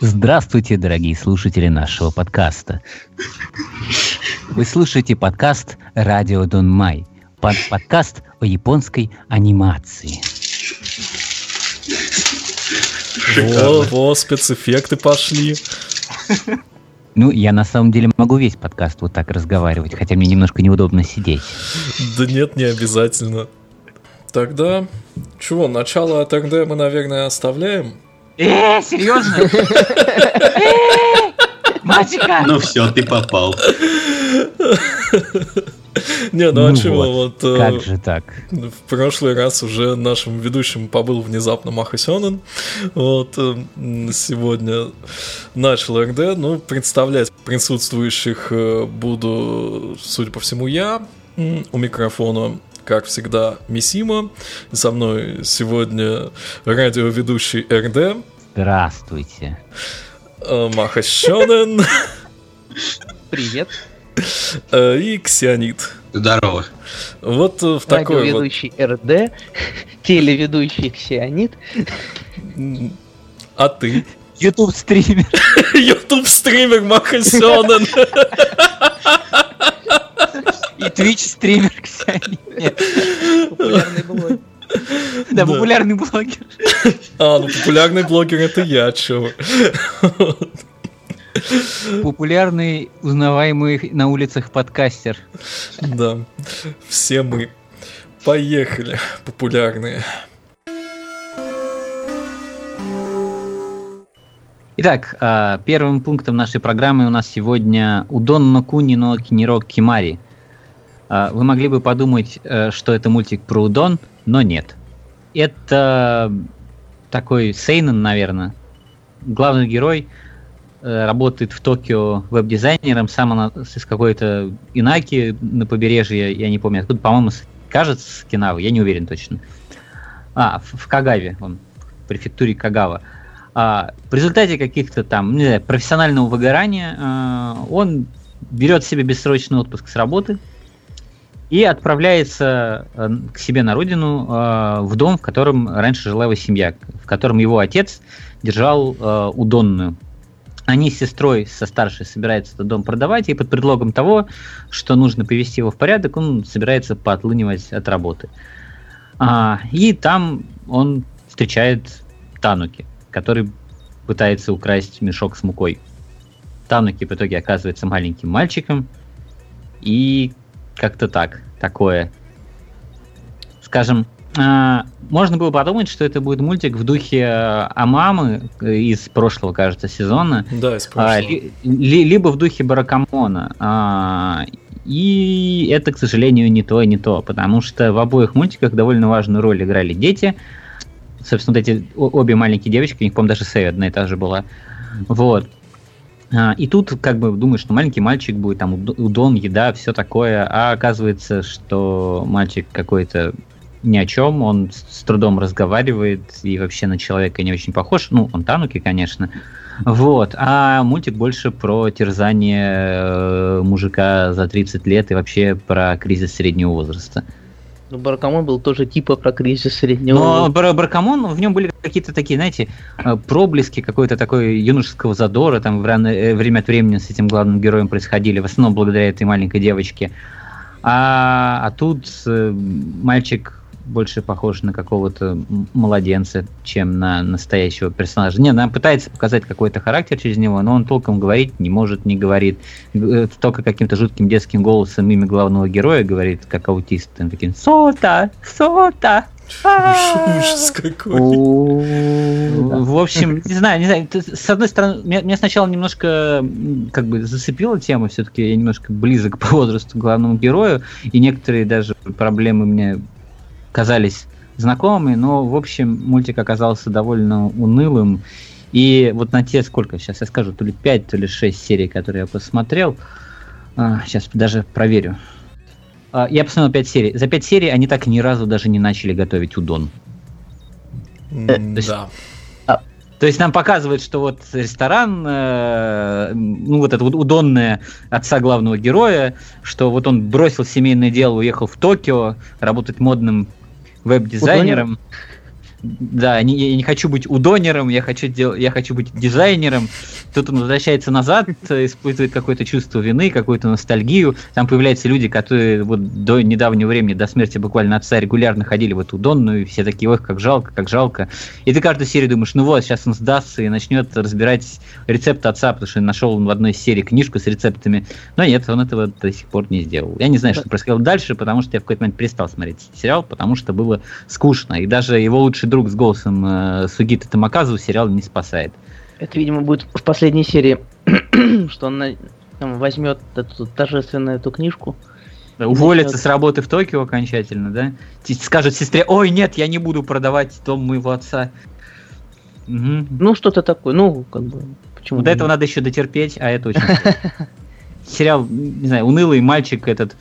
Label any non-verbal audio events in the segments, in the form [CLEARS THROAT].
Здравствуйте, дорогие слушатели нашего подкаста. Вы слушаете подкаст «Радио Дон Май», под подкаст о японской анимации. Во, во, спецэффекты пошли. Ну, я на самом деле могу весь подкаст вот так разговаривать, хотя мне немножко неудобно сидеть. Да нет, не обязательно. Тогда, чего, начало тогда мы, наверное, оставляем? Э, серьезно? Мальчика! Ну все, ты попал. Не, ну, а чего, вот... э, Как же так? В прошлый раз уже нашим ведущим побыл внезапно Маха Сёнэн. Вот э, сегодня начал РД. Ну, представлять присутствующих э, буду, судя по всему, я. У микрофона как всегда, Мисима. Со мной сегодня радиоведущий РД. Здравствуйте. Маха. Привет. Э, и Ксионит. Здорово. Вот в такой вот... РД, [LAUGHS] телеведущий Ксионит. А ты? Ютуб стример. [LAUGHS] Ютуб стример Махасёнен. [LAUGHS] И Twitch стример, кстати. Популярный блогер. Да, популярный блогер. А, ну популярный блогер это я, чё. Популярный, узнаваемый на улицах подкастер. Да, все мы. Поехали, популярные. Итак, а, первым пунктом нашей программы у нас сегодня Удон но Куни но Киниро Кимари. А, вы могли бы подумать, э, что это мультик про Удон, но нет. Это такой Сейнен, наверное. Главный герой – работает в Токио веб-дизайнером, сам она из какой-то Инаки на побережье, я не помню откуда, по-моему, кажется, с Кинавы, я не уверен точно. А, в, в Кагаве, он, в префектуре Кагава. А, в результате каких-то там, не знаю, профессионального выгорания а, он берет себе бессрочный отпуск с работы и отправляется а, к себе на родину а, в дом, в котором раньше жила его семья, в котором его отец держал а, удонную они с сестрой, со старшей, собираются этот дом продавать, и под предлогом того, что нужно привести его в порядок, он собирается поотлынивать от работы. А, и там он встречает Тануки, который пытается украсть мешок с мукой. Тануки в итоге оказывается маленьким мальчиком, и как-то так, такое. Скажем, можно было подумать, что это будет мультик в духе э, Амамы из прошлого, кажется, сезона. Да, из прошлого. А, ли, либо в духе Баракамона. А, и это, к сожалению, не то и не то, потому что в обоих мультиках довольно важную роль играли дети. Собственно, вот эти обе маленькие девочки, у них, по-моему, даже Сэй одна и та же была. Вот. И тут как бы думаешь, что маленький мальчик будет, там удон, еда, все такое, а оказывается, что мальчик какой-то ни о чем, он с трудом разговаривает и вообще на человека не очень похож. Ну, он Тануки, конечно. Вот. А мультик больше про терзание э, мужика за 30 лет и вообще про кризис среднего возраста. Ну, Баракамон был тоже типа про кризис среднего Но Бар Баракамон, в нем были какие-то такие, знаете, э, проблески какой-то такой юношеского задора, там э, время от времени с этим главным героем происходили, в основном благодаря этой маленькой девочке. А, а тут мальчик больше похож на какого-то младенца, чем на настоящего персонажа. Не, она пытается показать какой-то характер через него, но он толком говорить не может, не говорит. Э, только каким-то жутким детским голосом имя главного героя говорит, как аутист. Он таким «Сота! Сота!» Ужас какой. В общем, не знаю, не знаю. С одной стороны, меня сначала немножко как бы зацепила тема, все-таки я немножко близок [LAUGHS] по возрасту главному герою, и некоторые даже проблемы мне казались знакомыми, но, в общем, мультик оказался довольно унылым. И вот на те, сколько сейчас я скажу, то ли 5, то ли 6 серий, которые я посмотрел, а, сейчас даже проверю. А, я посмотрел 5 серий. За 5 серий они так ни разу даже не начали готовить удон. Да. А, То есть нам показывают, что вот ресторан, э, ну вот это вот удонное отца главного героя, что вот он бросил семейное дело, уехал в Токио, работать модным веб-дизайнером. Да, не, я не хочу быть удонером, я хочу, дел, я хочу быть дизайнером. Тут он возвращается назад, испытывает какое-то чувство вины, какую-то ностальгию. Там появляются люди, которые вот до недавнего времени, до смерти буквально отца, регулярно ходили в эту удонную, и все такие, ох, как жалко, как жалко. И ты каждую серию думаешь, ну вот, сейчас он сдастся и начнет разбирать рецепт отца, потому что нашел в одной из серий книжку с рецептами. Но нет, он этого до сих пор не сделал. Я не знаю, что происходило дальше, потому что я в какой-то момент перестал смотреть сериал, потому что было скучно. И даже его лучший друг с голосом э, Сугита Тамаказу сериал не спасает. Это, видимо, будет в последней серии, [CLEARS THROAT] что он там, возьмет эту торжественную эту книжку. Да, уволится начнет... с работы в Токио окончательно, да? Скажет сестре, ой, нет, я не буду продавать дом моего отца. Угу. Ну, что-то такое, ну, как бы, почему? До этого надо еще дотерпеть, а это очень Сериал, не знаю, унылый мальчик этот,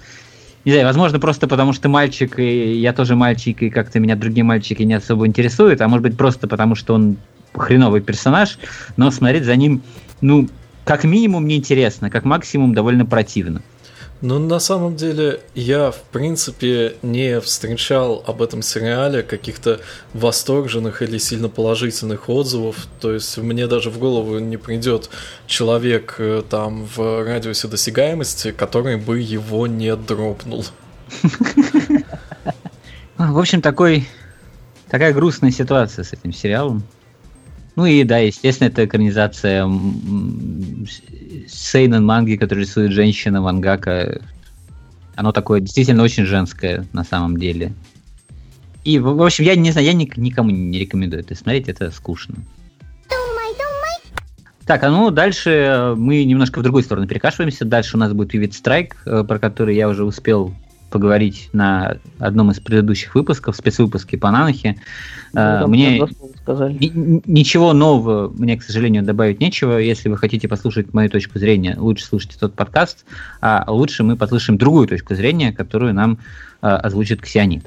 не знаю, возможно, просто потому что мальчик, и я тоже мальчик, и как-то меня другие мальчики не особо интересуют, а может быть просто потому, что он хреновый персонаж, но смотреть за ним, ну, как минимум неинтересно, как максимум довольно противно. Ну, на самом деле, я, в принципе, не встречал об этом сериале каких-то восторженных или сильно положительных отзывов. То есть, мне даже в голову не придет человек э, там в радиусе досягаемости, который бы его не дропнул. [LAUGHS] В общем, такой, такая грустная ситуация с этим сериалом. Ну и да, естественно, это экранизация Сейнен манги, который рисует женщина Вангака. Оно такое действительно очень женское на самом деле. И, в общем, я не знаю, я никому не рекомендую это смотреть, это скучно. Так, а ну дальше мы немножко в другую сторону перекашиваемся. Дальше у нас будет Vivid Strike, э, про который я уже успел поговорить на одном из предыдущих выпусков, спецвыпуске по Нанохе. Ну, а, мне ничего нового мне, к сожалению, добавить нечего. Если вы хотите послушать мою точку зрения, лучше слушайте тот подкаст, а лучше мы послушаем другую точку зрения, которую нам а, озвучит Ксионид.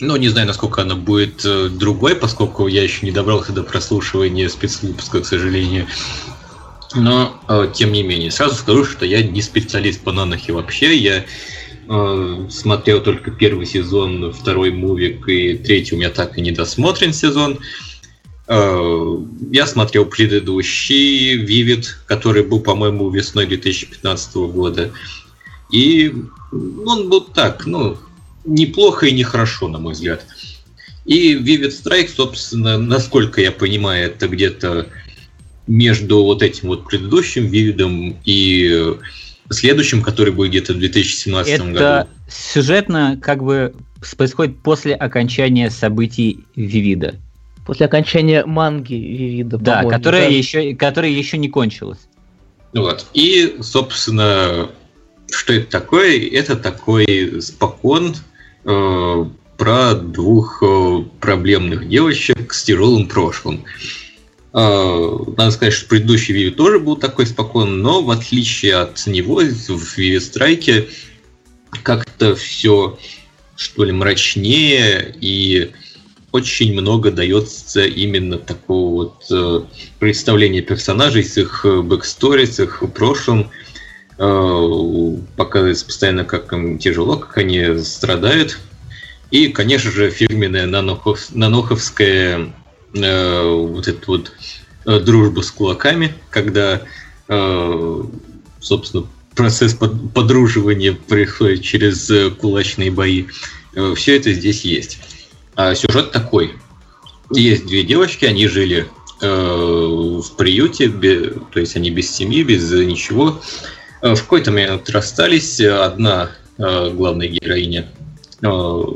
Ну, не знаю, насколько она будет э, другой, поскольку я еще не добрался до прослушивания спецвыпуска, к сожалению. Но, э, тем не менее, сразу скажу, что я не специалист по нанохе вообще. Я Э, смотрел только первый сезон, второй мувик и третий у меня так и не досмотрен сезон. Э, я смотрел предыдущий Vivid, который был, по-моему, весной 2015 года. И он был так, ну, неплохо и нехорошо, на мой взгляд. И Vivid Strike, собственно, насколько я понимаю, это где-то между вот этим вот предыдущим Vivid и следующем, который будет где-то в 2017 это году. Это сюжетно как бы происходит после окончания событий Вивида. После окончания манги Вивида, Да, которая, да? Еще, которая еще не кончилась. Вот. И, собственно, что это такое? Это такой спокон э, про двух э, проблемных девочек с тяжелым прошлым. А, надо сказать, что предыдущий ViVid тоже был такой спокойный, но в отличие от него в ViVid Strike как-то все что ли мрачнее и очень много дается именно такого вот э, представления персонажей с их backstory, с их прошлым. Э, показывается постоянно, как им тяжело, как они страдают. И, конечно же, фирменная нанохов, наноховская э, вот эта вот э, дружба с кулаками, когда, э, собственно, процесс под, подруживания происходит через э, кулачные бои. Все это здесь есть. А сюжет такой. Есть две девочки, они жили в приюте, то есть они без семьи, без ничего. В какой-то момент расстались. Одна главная героиня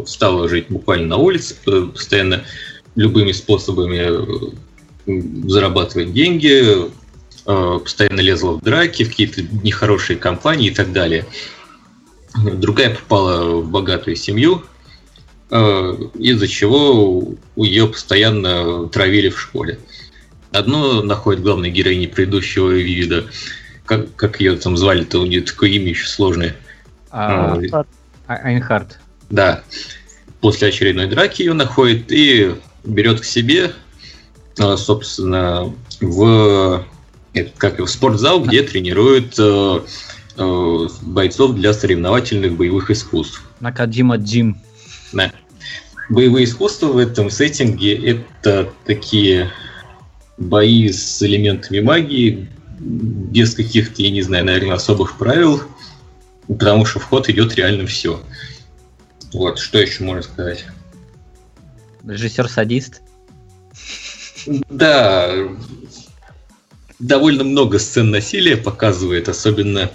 стала жить буквально на улице, постоянно любыми способами э, зарабатывать деньги, э, постоянно лезла в драки, в какие-то нехорошие компании и так далее. Другая попала в богатую семью, э, из-за чего у нее постоянно травили в школе. Одно находит главной героини предыдущего вида, как, как ее там звали-то, у нее такое имя еще сложное. А, а, Айнхард. Да. После очередной драки ее находит и берет к себе, э, собственно, в, как, в спортзал, где тренируют бойцов для соревновательных боевых искусств. Накаджима Джим. Да. Боевые искусства в этом сеттинге это такие бои с элементами магии, без каких-то, я не знаю, наверное, особых правил, потому что в ход идет реально все. Вот, что еще можно сказать? Режиссер-садист. Да, довольно много сцен насилия показывает, особенно,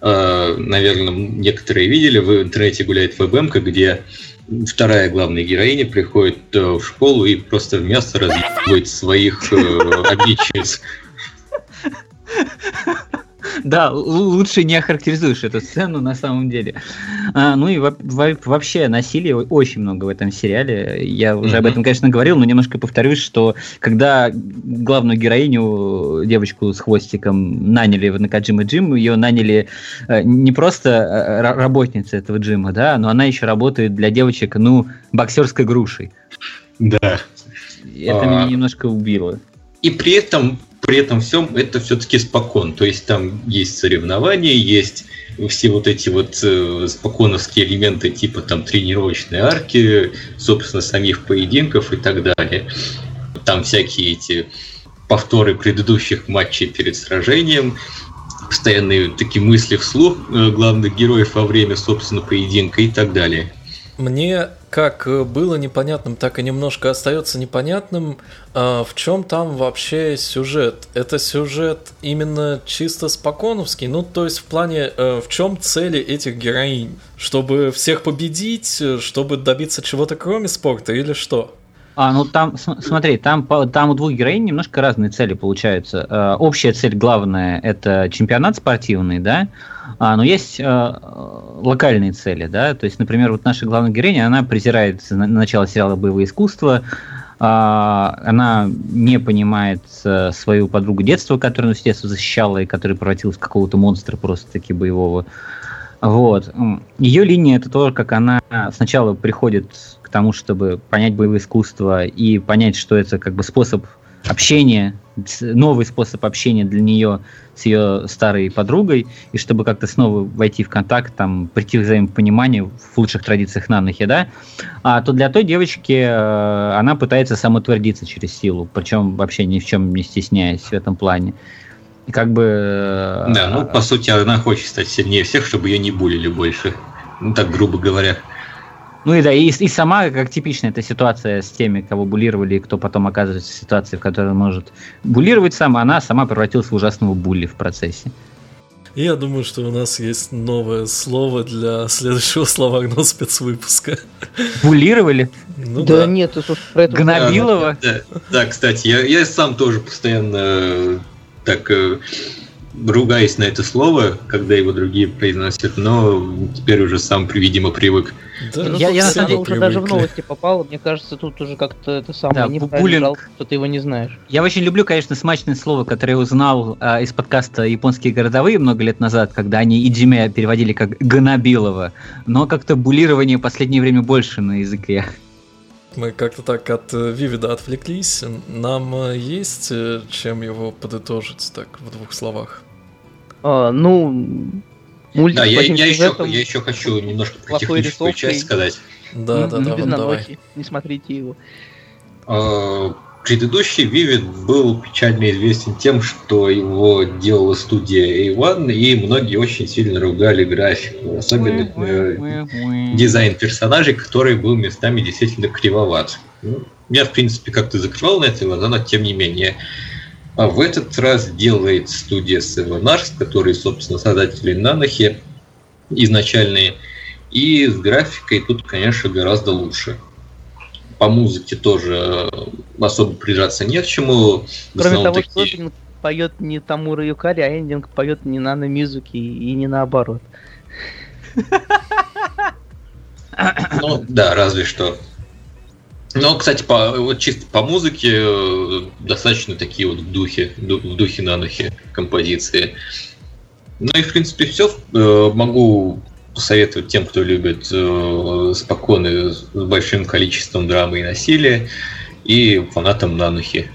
э, наверное, некоторые видели, в интернете гуляет веб где вторая главная героиня приходит э, в школу и просто в мясо разъебывает своих э, обидчиц. Да, лучше не охарактеризуешь эту сцену на самом деле. А, ну и вообще насилия очень много в этом сериале. Я уже об этом, конечно, говорил, но немножко повторюсь, что когда главную героиню, девочку с хвостиком, наняли в Накаджима Джим, ее наняли э, не просто э, работница этого джима, да, но она еще работает для девочек, ну, боксерской грушей. Да. Это а... меня немножко убило. И при этом при этом всем это все-таки спокон. То есть там есть соревнования, есть все вот эти вот э, споконовские элементы типа там тренировочной арки, собственно, самих поединков и так далее. Там всякие эти повторы предыдущих матчей перед сражением, постоянные такие мысли вслух э, главных героев во время, собственно, поединка и так далее. Мне как э, было непонятным, так и немножко остается непонятным, а, в чем там вообще сюжет. Это сюжет именно чисто споконовский, ну то есть в плане, э, в чем цели этих героинь? Чтобы всех победить, э, чтобы добиться чего-то кроме спорта или что? А, ну там, смотри, там, там у двух героинь немножко разные цели получаются. Э, общая цель главная – это чемпионат спортивный, да, а, но есть э, локальные цели, да, то есть, например, вот наша главная героиня, она презирает на, начало сериала «Боевое искусство», э, она не понимает э, свою подругу детства, которую она с детства защищала и которая превратилась в какого-то монстра просто-таки боевого. Вот. Ее линия это то, как она сначала приходит тому, чтобы понять боевое искусство и понять, что это как бы способ общения, новый способ общения для нее с ее старой подругой, и чтобы как-то снова войти в контакт, там, прийти к взаимопониманию в лучших традициях нанохи, да, а то для той девочки э, она пытается самоутвердиться через силу, причем вообще ни в чем не стесняясь в этом плане. И как бы... Э, да, ну, по сути, она хочет стать сильнее всех, чтобы ее не булили больше. Ну, так грубо говоря. Ну и да, и, и сама, как типичная эта ситуация с теми, кого булировали, и кто потом оказывается в ситуации, в которой он может булировать сам, она сама превратилась в ужасного булли в процессе. Я думаю, что у нас есть новое слово для следующего словарного спецвыпуска. Булировали? Ну, да, да нет, это про это... Гнобилова? Да, да, да, кстати, я, я сам тоже постоянно э, так э, ругаюсь на это слово, когда его другие произносят, но теперь уже сам, видимо, привык. Да, я, я на самом деле уже даже в новости попал, мне кажется, тут уже как-то это самое да, неправильно, что ты его не знаешь. Я очень люблю, конечно, смачное слово, которое я узнал а, из подкаста «Японские городовые» много лет назад, когда они Иджиме переводили как «Ганабилова», но как-то булирование в последнее время больше на языке. Мы как-то так от э, Вивида отвлеклись. Нам э, есть э, чем его подытожить так в двух словах? А, ну, мультик да, я, я, еще, я еще хочу немножко про техническую часть сказать. Да, да, да, вот давай. Не смотрите его. А, Предыдущий Vivid был печально известен тем, что его делала студия A1, и многие очень сильно ругали графику, особенно э, дизайн персонажей, который был местами действительно кривоват. Ну, я, в принципе, как-то закрывал на это глаза, но тем не менее. А в этот раз делает студия Seven Arts, которые, собственно, создатели Нанохи изначальные, и с графикой тут, конечно, гораздо лучше по музыке тоже особо прижаться не к чему. Кроме того, такие... что Эндинг поет не Тамура Юкари, а Эндинг поет не Нана Мизуки и не наоборот. Ну, да, разве что. Но, кстати, по, вот чисто по музыке э, достаточно такие вот в духе, в духе нанохи композиции. Ну и, в принципе, все. Э, могу посоветовать тем, кто любит э, спокойно с большим количеством драмы и насилия, и фанатам Нанухи.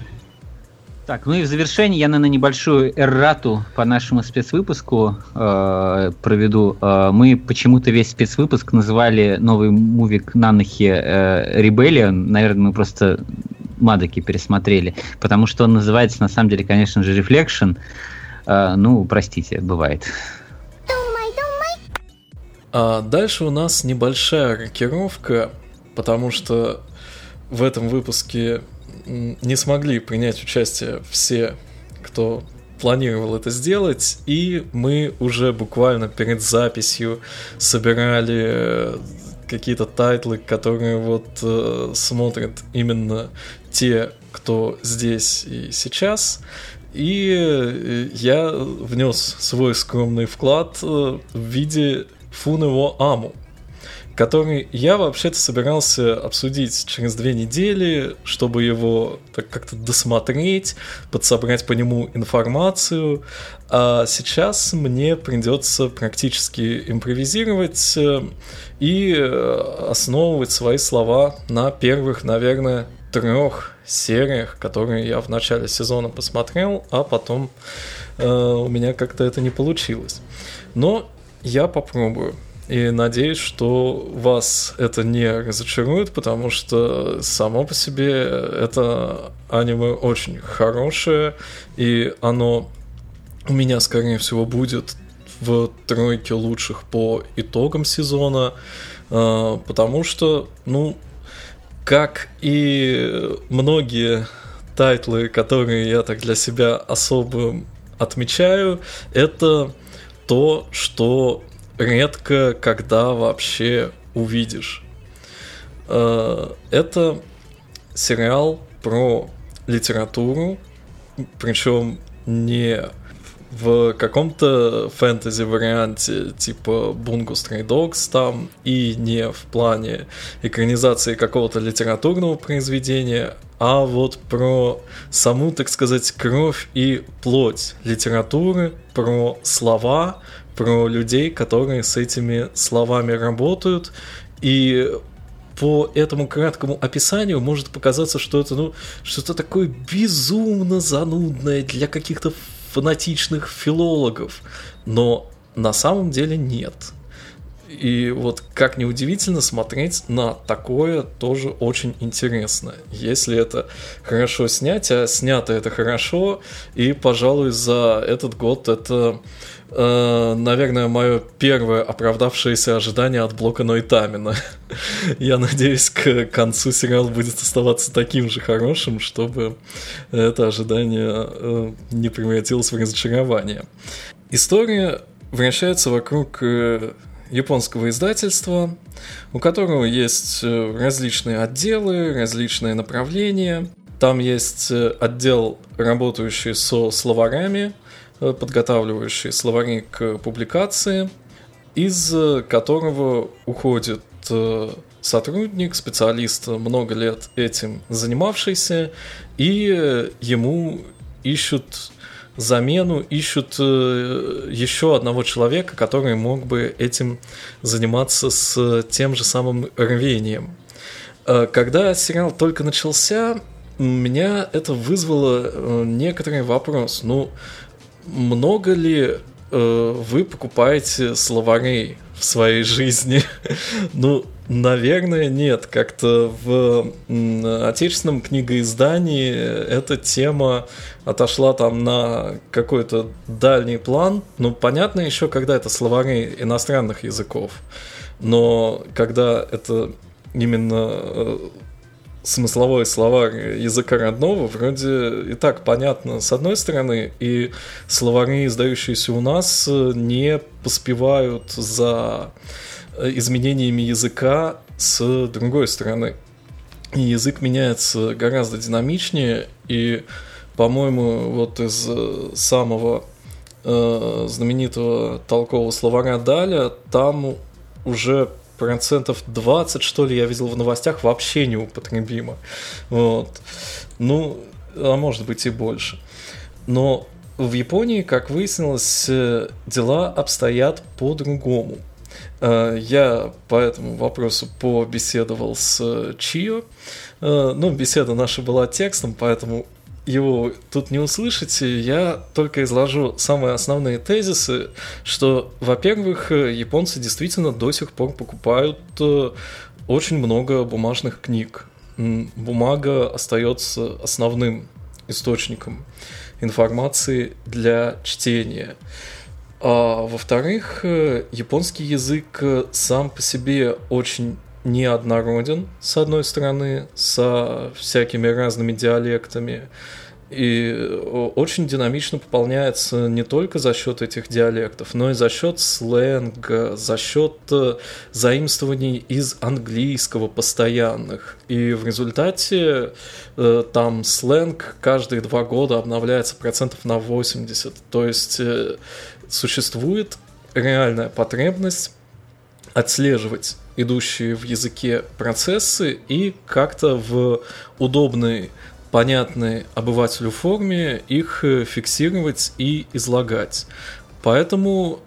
Так, ну и в завершении я, наверное, небольшую эррату по нашему спецвыпуску э, проведу. Э, мы почему-то весь спецвыпуск называли новый мувик Нанохи э. Наверное, мы просто Мадоки пересмотрели, потому что он называется, на самом деле, конечно же, Reflection. Э, ну, простите, бывает. А дальше у нас небольшая рокировка, потому что в этом выпуске не смогли принять участие все, кто планировал это сделать, и мы уже буквально перед записью собирали э, какие-то тайтлы, которые вот э, смотрят именно те, кто здесь и сейчас. И э, я внес свой скромный вклад э, в виде Фунево Аму который я вообще-то собирался обсудить через две недели, чтобы его так как-то досмотреть, подсобрать по нему информацию. А сейчас мне придется практически импровизировать э, и э, основывать свои слова на первых, наверное, трех сериях, которые я в начале сезона посмотрел, а потом э, у меня как-то это не получилось. Но я попробую. И надеюсь, что вас это не разочарует, потому что само по себе это аниме очень хорошее, и оно у меня, скорее всего, будет в тройке лучших по итогам сезона, а, потому что, ну, как и многие тайтлы, которые я так для себя особо отмечаю, это то, что редко когда вообще увидишь. Э, это сериал про литературу, причем не в каком-то фэнтези варианте типа Bungo Stray Dogs там и не в плане экранизации какого-то литературного произведения, а вот про саму, так сказать, кровь и плоть литературы, про слова, про людей, которые с этими словами работают. И по этому краткому описанию может показаться, что это ну, что-то такое безумно занудное для каких-то фанатичных филологов. Но на самом деле нет. И вот как неудивительно смотреть на такое тоже очень интересно. Если это хорошо снять, а снято это хорошо, и, пожалуй, за этот год это Э, наверное, мое первое оправдавшееся ожидание от блока Нойтамина. [LAUGHS] Я надеюсь, к концу сериал будет оставаться таким же хорошим, чтобы это ожидание э, не превратилось в разочарование. История вращается вокруг э, японского издательства, у которого есть различные отделы, различные направления. Там есть отдел, работающий со словарями, Э, подготавливающий словари к публикации, из которого уходит э, сотрудник, специалист, много лет этим занимавшийся, и ему ищут замену, ищут э, еще одного человека, который мог бы этим заниматься с тем же самым рвением. Когда сериал только начался, меня это вызвало некоторый вопрос. Ну, много ли э, вы покупаете словарей в своей жизни? [LAUGHS] ну, наверное, нет. Как-то в отечественном книгоиздании эта тема отошла там на какой-то дальний план. Ну, понятно еще, когда это словари иностранных языков. Но когда это именно э, смысловой словарь языка родного вроде и так понятно с одной стороны, и словари, издающиеся у нас, не поспевают за изменениями языка с другой стороны. И язык меняется гораздо динамичнее, и, по-моему, вот из самого э, знаменитого толкового словаря Даля там уже процентов 20, что ли, я видел в новостях, вообще неупотребимо. Вот. Ну, а может быть и больше. Но в Японии, как выяснилось, э, дела обстоят по-другому. Э, я по этому вопросу побеседовал с Чио. Э, ну, беседа наша была текстом, поэтому его тут не услышите, я только изложу самые основные тезисы, что, во-первых, японцы действительно до сих пор покупают э, очень много бумажных книг. Бумага остается основным источником информации для чтения. А во-вторых, э, японский язык э, сам по себе очень неоднороден, с одной стороны, со всякими разными диалектами, и э, очень динамично пополняется не только за счет этих диалектов, но и за счет сленга, за счет заимствований из английского постоянных. И в результате там сленг каждые два года обновляется процентов на 80. То есть существует реальная потребность отслеживать идущие в языке процессы и как-то в удобной, понятной обывателю форме их э, фиксировать и излагать. Поэтому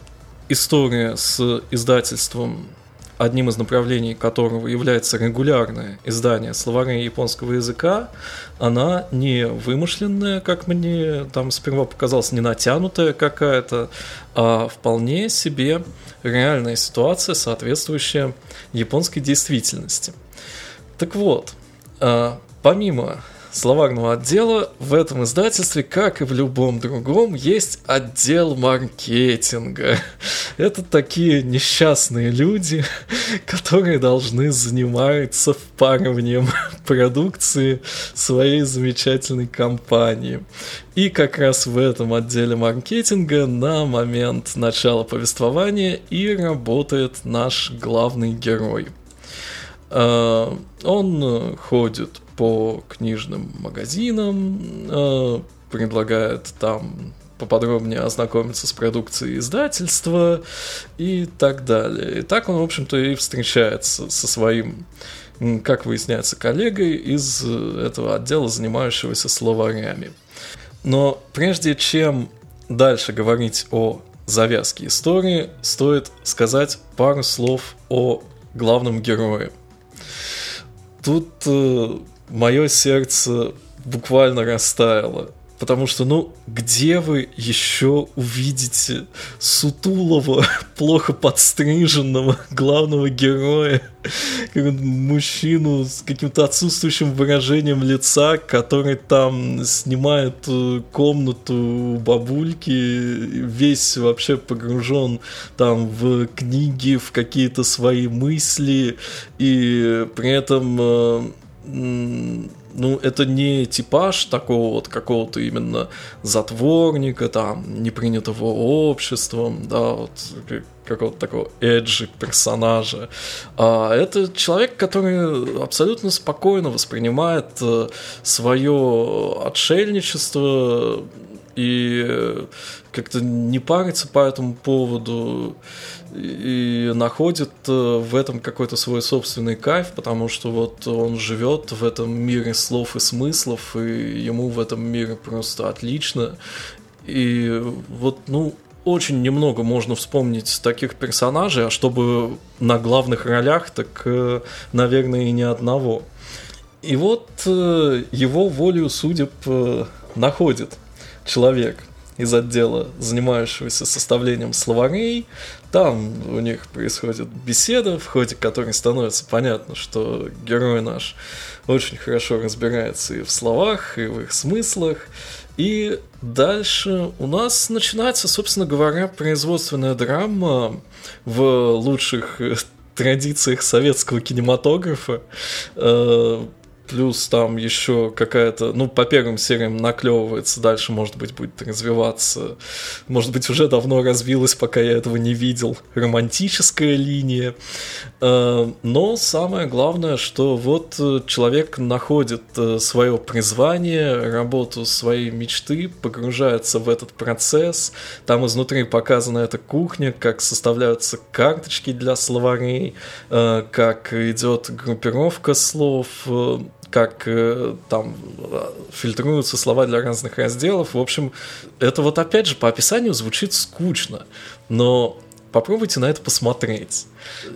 история с издательством одним из направлений которого является регулярное издание словаря японского языка, она не вымышленная, как мне там сперва показалось, не натянутая какая-то, а вполне себе реальная ситуация, соответствующая японской действительности. Так вот, а, помимо словарного отдела в этом издательстве, как и в любом другом, есть отдел маркетинга. Это такие несчастные люди, которые должны заниматься впарыванием [LAUGHS] продукции своей замечательной компании. И как раз в этом отделе маркетинга на момент начала повествования и работает наш главный герой. А, он ходит по книжным магазинам, э, предлагает там поподробнее ознакомиться с продукцией издательства и так далее. И так он, в общем-то, и встречается со своим, как выясняется, коллегой из этого отдела, занимающегося словарями. Но прежде чем дальше говорить о завязке истории, стоит сказать пару слов о главном герое. Тут э, мое сердце буквально растаяло. Потому что, ну, где вы еще увидите сутулого, [LAUGHS] плохо подстриженного главного героя, мужчину с каким-то отсутствующим выражением лица, который там снимает э, комнату у бабульки, весь вообще погружен там в книги, в какие-то свои мысли, и при этом э, ну, это не типаж такого вот какого-то именно затворника, там, непринятого обществом, да, вот какого-то такого эджи персонажа. А это человек, который абсолютно спокойно воспринимает э, свое отшельничество и как-то не парится по этому поводу и находит э, в этом какой-то свой собственный кайф, потому что вот он живет в этом мире слов и смыслов, и ему в этом мире просто отлично. И вот, ну, очень немного можно вспомнить таких персонажей, а чтобы на главных ролях, так, э, наверное, и ни одного. И вот э, его волю судеб находит человек – из отдела, занимающегося составлением словарей. Там у них происходит беседа, в ходе которой становится понятно, что герой наш очень хорошо разбирается и в словах, и в их смыслах. И дальше у нас начинается, собственно говоря, производственная драма в лучших традициях советского кинематографа. Плюс там еще какая-то, ну, по первым сериям наклевывается, дальше, может быть, будет развиваться, может быть, уже давно развилась, пока я этого не видел, романтическая линия. Э, но самое главное, что вот э, человек находит э, свое призвание, работу своей мечты, погружается в этот процесс, там изнутри показана эта кухня, как составляются карточки для словарей, как идет группировка слов, как э, там фильтруются слова для разных разделов. В общем, это вот опять же по описанию звучит скучно, но попробуйте на это посмотреть.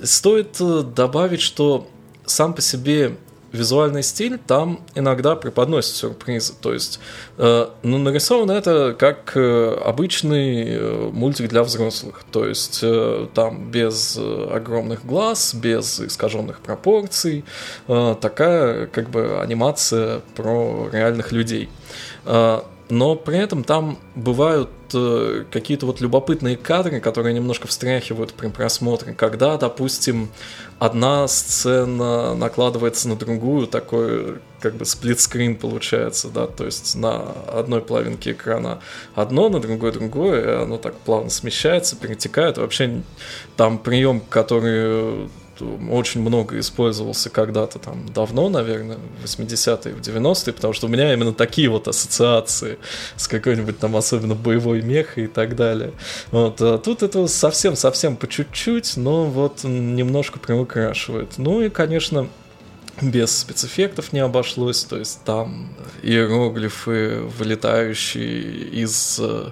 Стоит э, добавить, что сам по себе визуальный стиль там иногда преподносит сюрпризы. То есть, э, ну, нарисовано это как э, обычный э, мультик для взрослых. То есть, э, там без э, огромных глаз, без искаженных пропорций. Э, такая, как бы, анимация про реальных людей. Э, но при этом там бывают э, какие-то вот любопытные кадры, которые немножко встряхивают при просмотре, когда, допустим, одна сцена накладывается на другую, такой как бы сплитскрин получается, да, то есть на одной половинке экрана одно, на другой другое, и оно так плавно смещается, перетекает. Вообще там прием, который очень много использовался когда-то там давно, наверное, в 80-е, в 90-е, потому что у меня именно такие вот ассоциации с какой-нибудь там особенно боевой мех и так далее. Вот, а тут это совсем-совсем по чуть-чуть, но вот немножко приукрашивает. Ну и, конечно, без спецэффектов не обошлось, то есть там иероглифы, вылетающие из э,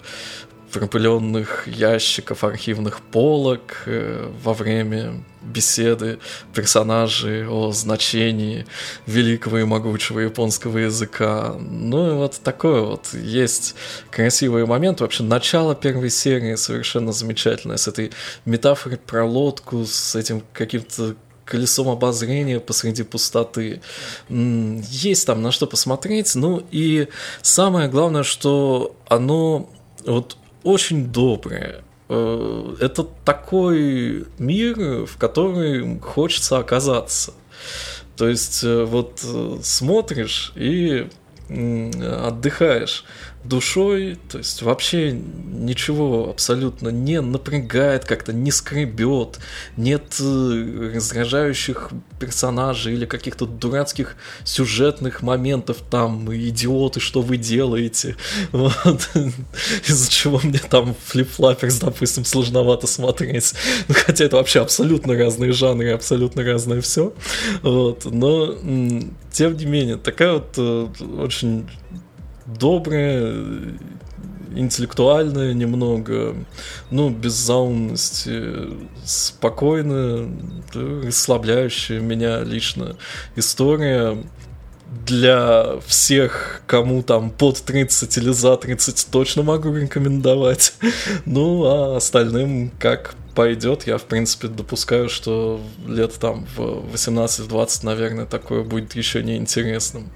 пропыленных ящиков архивных полок э, во время беседы персонажей о значении великого и могучего японского языка. Ну и вот такой вот есть красивый момент. Вообще начало первой серии совершенно замечательное с этой метафорой про лодку, с этим каким-то колесом обозрения посреди пустоты. Есть там на что посмотреть. Ну и самое главное, что оно вот очень доброе. Э, это такой мир, в который хочется оказаться. То есть э, вот э, смотришь и отдыхаешь душой, то есть вообще ничего абсолютно не напрягает, как-то не скребет, нет э, раздражающих персонажей или каких-то дурацких сюжетных моментов там, идиоты, что вы делаете, [LAUGHS] вот, из-за чего мне там флип-флаперс, допустим, сложновато смотреть, [LAUGHS] ну, хотя это вообще абсолютно разные жанры, абсолютно разное все, вот, но тем не менее, такая вот э, очень добрая, интеллектуальная немного, ну, без заумности, спокойная, расслабляющая меня лично история для всех, кому там под 30 или за 30, точно могу рекомендовать. [LAUGHS] Ну, а остальным как пойдет, я, в принципе, допускаю, что лет там в 18-20, наверное, такое будет еще неинтересным.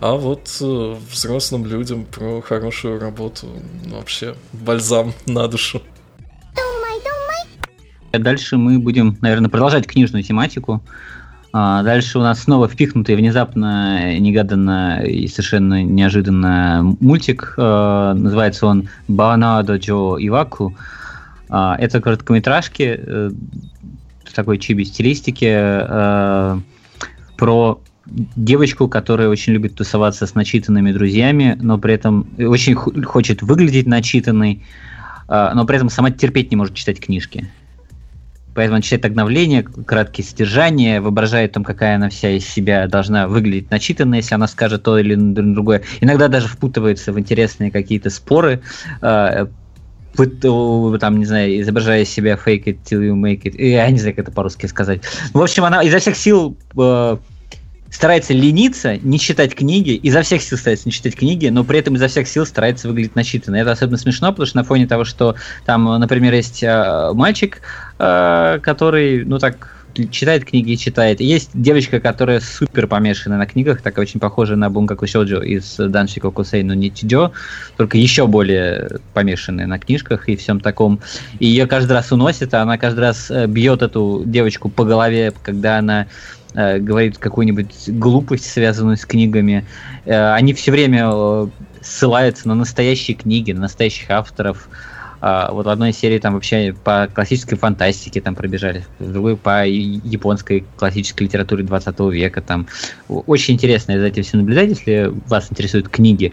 А вот э, взрослым людям про хорошую работу вообще бальзам на душу. Дальше мы будем, наверное, продолжать книжную тематику. А дальше у нас снова впихнутый внезапно, негаданно и совершенно неожиданно мультик. Э, называется он «Баанадо Джо Иваку». А, это короткометражки э, в такой чиби-стилистике э, про девочку, которая очень любит тусоваться с начитанными друзьями, но при этом очень хочет выглядеть начитанной, э, но при этом сама терпеть не может читать книжки. Поэтому она читает обновления, краткие содержания, воображает там, какая она вся из себя должна выглядеть начитанно, если она скажет то или другое. Иногда даже впутывается в интересные какие-то споры, там, не знаю, изображая себя fake it till you make it. Я не знаю, как это по-русски сказать. В общем, она изо всех сил э, старается лениться, не читать книги, изо всех сил старается не читать книги, но при этом изо всех сил старается выглядеть начитанно. Это особенно смешно, потому что на фоне того, что там, например, есть э, мальчик, э, который, ну так, читает книги читает. Есть девочка, которая супер помешана на книгах, такая очень похожая на Бункаку Шоджо из Данши Кокусей, но не Чидё, только еще более помешанная на книжках и всем таком. И ее каждый раз уносит, а она каждый раз э, бьет эту девочку по голове, когда она э, говорит какую-нибудь глупость, связанную с книгами. Э, они все время э, ссылаются на настоящие книги, на настоящих авторов. А, вот в одной серии там вообще по классической фантастике там пробежали, в другой по японской классической литературе 20 века. Там очень интересно за этим все наблюдать, если вас интересуют книги.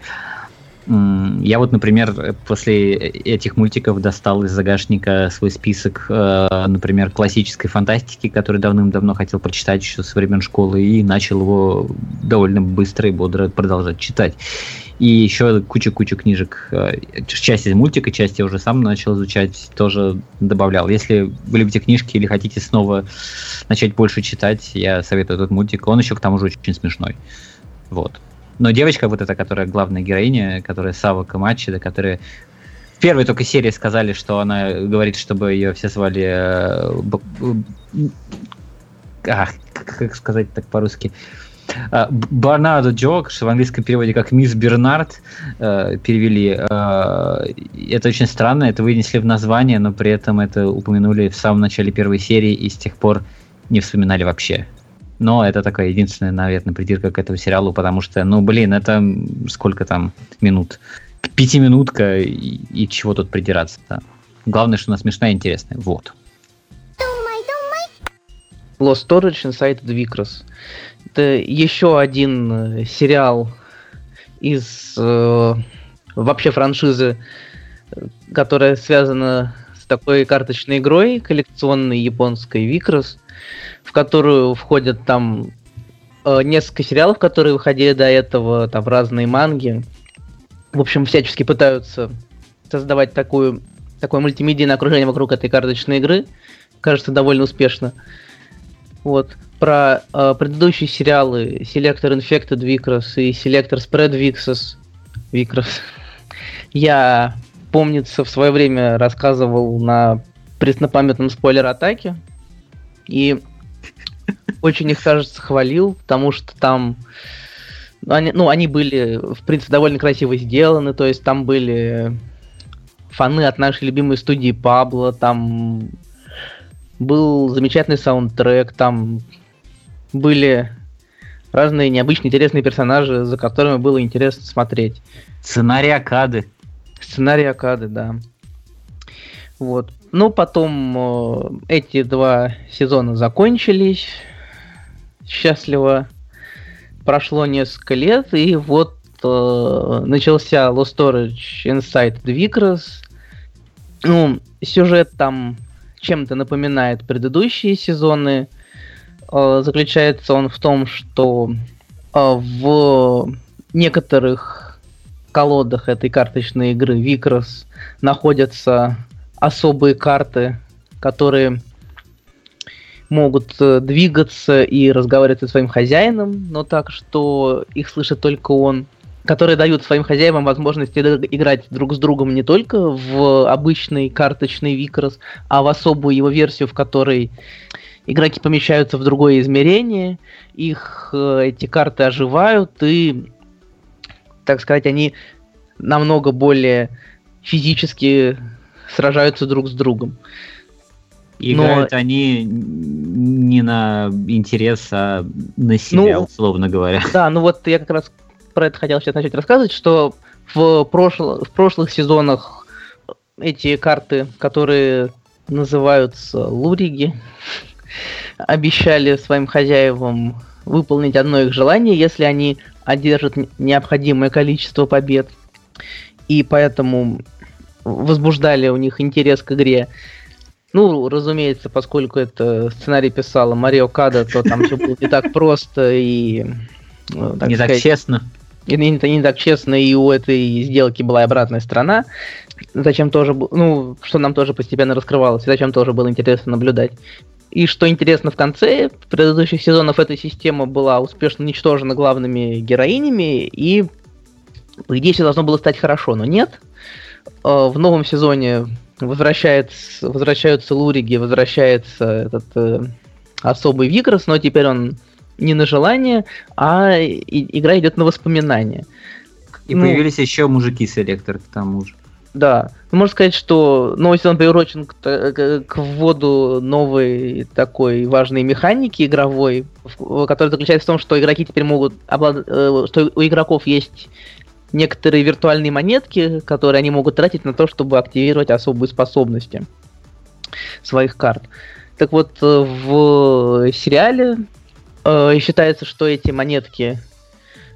Я вот, например, после этих мультиков достал из загашника свой список, э, например, классической фантастики, который давным-давно хотел прочитать еще со времен школы, и начал его довольно быстро и бодро продолжать читать. И еще куча-куча книжек. Э, часть из мультика, часть я уже сам начал изучать, тоже добавлял. Если вы любите книжки или хотите снова начать больше читать, я советую этот мультик. Он еще к тому же очень смешной. Вот. Но девочка вот эта, которая главная героиня, которая Сава Камачи, да, которая в первой только серии сказали, что она говорит, чтобы ее все звали... Э, а, как сказать так по-русски? А, Барнардо Джок, что в английском переводе как Мисс Бернард э, перевели. Э, это очень странно, это вынесли в название, но при этом это упомянули в самом начале первой серии и с тех пор не вспоминали вообще. Но это такая единственная, наверное, придирка к этому сериалу, потому что, ну, блин, это сколько там минут? Пятиминутка, и, и чего тут придираться -то? Главное, что она смешная и интересная. Вот. Lost Storage Inside the Vicross. Это еще один э, сериал из э, вообще франшизы, которая связана с такой карточной игрой коллекционной японской Vicross в которую входят там э, несколько сериалов, которые выходили до этого, там разные манги. В общем, всячески пытаются создавать такую, такое мультимедийное окружение вокруг этой карточной игры. Кажется, довольно успешно. Вот. Про э, предыдущие сериалы Selector Infected Vicross и Selector Spread Vixus Vicross я, помнится, в свое время рассказывал на преснопамятном спойлер-атаке. И очень их, кажется, хвалил, потому что там они, ну, они были, в принципе, довольно красиво сделаны, то есть там были фаны от нашей любимой студии Пабло, там был замечательный саундтрек, там были разные необычные, интересные персонажи, за которыми было интересно смотреть. Сценарий Акады. Сценарий Акады, да. Вот. Ну, потом э, эти два сезона закончились счастливо. Прошло несколько лет, и вот э, начался Lost Storage Inside the. Ну, сюжет там чем-то напоминает предыдущие сезоны. Э, заключается он в том, что э, в некоторых колодах этой карточной игры Vicross находятся особые карты, которые могут э, двигаться и разговаривать со своим хозяином, но так, что их слышит только он, которые дают своим хозяевам возможность играть друг с другом не только в обычный карточный Викрос, а в особую его версию, в которой игроки помещаются в другое измерение, их э, эти карты оживают и, так сказать, они намного более физически сражаются друг с другом. Играют Но... они не на интерес, а на себя, ну, условно говоря. Да, ну вот я как раз про это хотел сейчас начать рассказывать, что в, прошло... в прошлых сезонах эти карты, которые называются луриги, обещали своим хозяевам выполнить одно их желание, если они одержат необходимое количество побед. И поэтому возбуждали у них интерес к игре. Ну, разумеется, поскольку это сценарий писала Марио Када, то там все было не так просто и... Ну, так не сказать, так честно. И не, не так честно, и у этой сделки была и обратная сторона. Зачем тоже, ну, что нам тоже постепенно раскрывалось, и зачем тоже было интересно наблюдать. И что интересно в конце предыдущих сезонов, эта система была успешно уничтожена главными героинями, и по идее все должно было стать хорошо, но нет. Э, в новом сезоне возвращается, возвращаются Луриги, возвращается этот э, особый Вигрос, но теперь он не на желание, а и, игра идет на воспоминания. И ну, появились еще мужики-селектор к тому же. Да. Ну, можно сказать, что новый сезон приурочен к, к, к вводу новой такой важной механики игровой, которая заключается в том, что игроки теперь могут облад... Э, что у игроков есть некоторые виртуальные монетки, которые они могут тратить на то, чтобы активировать особые способности своих карт. Так вот, э, в сериале э, считается, что эти монетки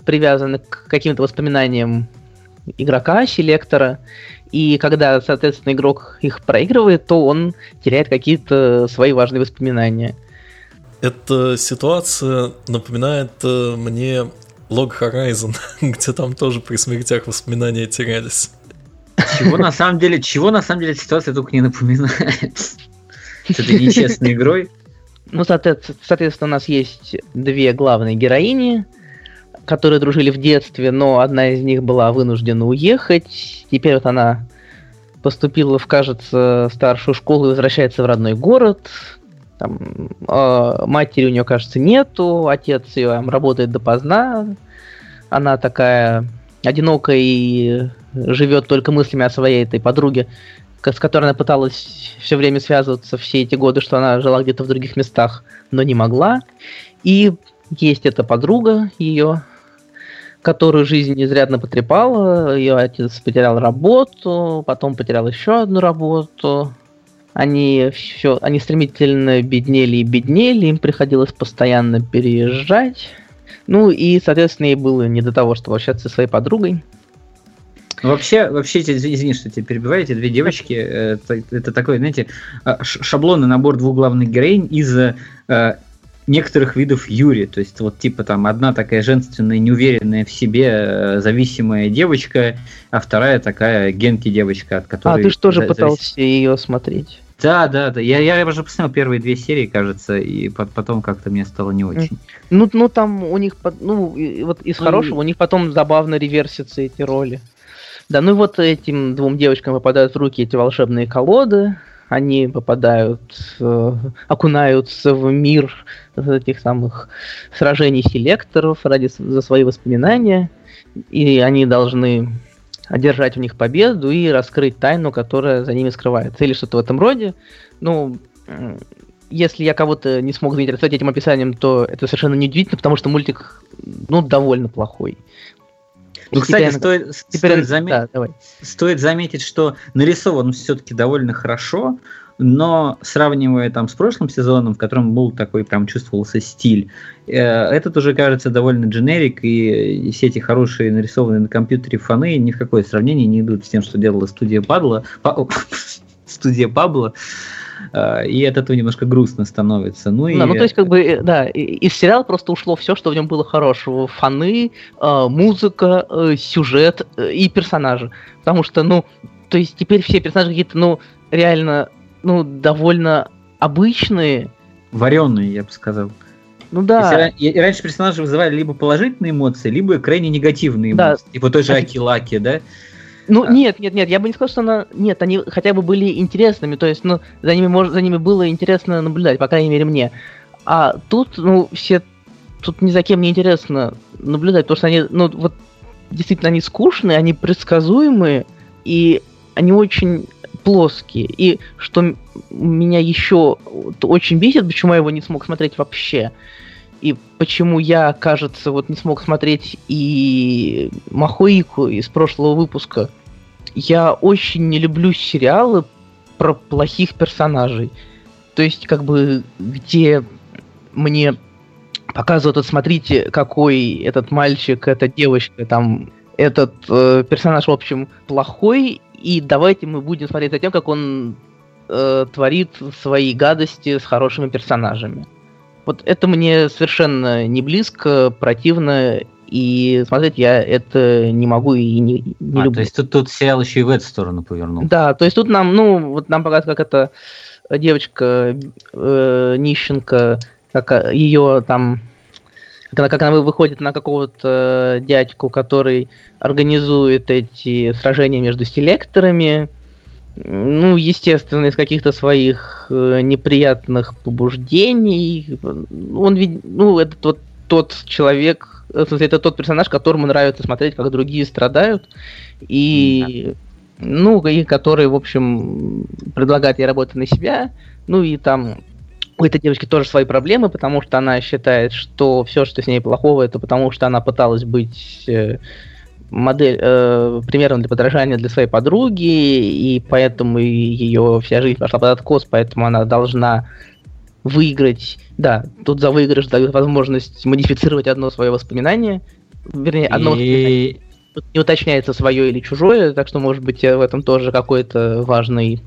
привязаны к каким-то воспоминаниям игрока, селектора, и когда, соответственно, игрок их проигрывает, то он теряет какие-то свои важные воспоминания. Эта ситуация напоминает э, мне Log Horizon, [LAUGHS] где там тоже при смертях воспоминания терялись. Чего на самом деле, чего на самом деле ситуация только не напоминает [LAUGHS] с этой нечестной игрой. Ну, соответственно, у нас есть две главные героини, которые дружили в детстве, но одна из них была вынуждена уехать. Теперь вот она поступила в, кажется, старшую школу и возвращается в родной город. Там, э, матери у нее, кажется, нету, отец ее там, работает допоздна. Она такая одинокая и живет только мыслями о своей этой подруге, с которой она пыталась все время связываться все эти годы, что она жила где-то в других местах, но не могла. И есть эта подруга ее, которую жизнь изрядно потрепала. Ее отец потерял работу, потом потерял еще одну работу. Они все, они стремительно беднели и беднели, им приходилось постоянно переезжать. Ну и, соответственно, ей было не до того, чтобы общаться со своей подругой. Вообще, вообще, извини, что тебя перебиваю, эти две девочки, это, это такой, знаете, а, шаблонный набор двух главных героинь из э, некоторых видов Юри. То есть, вот типа там одна такая женственная, неуверенная в себе, э, зависимая девочка, а вторая такая генки девочка, от которой... А, ты же тоже завис... пытался ее смотреть. Да, да, да. Я, я уже посмотрел первые две серии, кажется, и потом как-то мне стало не очень. Ну, ну там у них, ну, вот из ну, хорошего, у них потом забавно реверсятся эти роли. Да, ну и вот этим двум девочкам попадают в руки эти волшебные колоды, они попадают, э, окунаются в мир этих самых сражений селекторов ради за свои воспоминания, и они должны одержать в них победу и раскрыть тайну, которая за ними скрывается, или что-то в этом роде. Ну, если я кого-то не смог заинтересовать этим описанием, то это совершенно не удивительно, потому что мультик, ну, довольно плохой. Ну, кстати, стоит, теперь, стоит, заме... да, давай. стоит заметить, что нарисован все-таки довольно хорошо, но сравнивая там с прошлым сезоном, в котором был такой прям чувствовался стиль, э, этот уже кажется довольно дженерик, и все эти хорошие нарисованные на компьютере фаны ни в какое сравнение не идут с тем, что делала студия Падла, [LAUGHS] студия Пабло. А, и от этого немножко грустно становится. Ну, да, и... ну то есть как бы, э, да, из сериала просто ушло все, что в нем было хорошего. Фаны, а, музыка, э, сюжет э, и персонажи. Потому что, ну, то есть теперь все персонажи какие-то, ну, реально, ну, довольно обычные. Вареные, я бы сказал. Ну да. Если, и раньше персонажи вызывали либо положительные эмоции, либо крайне негативные эмоции. Да. Типа той же Акилаки, да? Ну, а. нет, нет, нет, я бы не сказал, что она... Нет, они хотя бы были интересными, то есть, ну, за ними, может, за ними было интересно наблюдать, по крайней мере, мне. А тут, ну, все... Тут ни за кем не интересно наблюдать, потому что они, ну, вот, действительно, они скучные, они предсказуемые, и они очень плоские. И что меня еще очень бесит, почему я его не смог смотреть вообще, и почему я, кажется, вот не смог смотреть и Махуику из прошлого выпуска, я очень не люблю сериалы про плохих персонажей. То есть, как бы, где мне показывают, вот смотрите, какой этот мальчик, эта девочка, там, этот э, персонаж, в общем, плохой, и давайте мы будем смотреть за тем, как он э, творит свои гадости с хорошими персонажами. Вот это мне совершенно не близко, противно, и смотреть я это не могу и не, не а, люблю. То есть тут, тут сериал еще и в эту сторону повернул. Да, то есть тут нам, ну, вот нам показывают, как эта девочка э, нищенка, как ее там как она, как она выходит на какого-то дядьку, который организует эти сражения между селекторами, ну, естественно, из каких-то своих э, неприятных побуждений. Он ведь, ну, это тот, тот человек, в смысле, это тот персонаж, которому нравится смотреть, как другие страдают, и, mm-hmm. ну, и который, в общем, предлагает ей работать на себя, ну, и там у этой девочки тоже свои проблемы, потому что она считает, что все, что с ней плохого, это потому что она пыталась быть э, модель, э, примером для подражания для своей подруги, и поэтому ее вся жизнь пошла под откос, поэтому она должна выиграть. Да, тут за выигрыш дают возможность модифицировать одно свое воспоминание. Вернее, одно и... не уточняется свое или чужое, так что, может быть, в этом тоже какой-то важный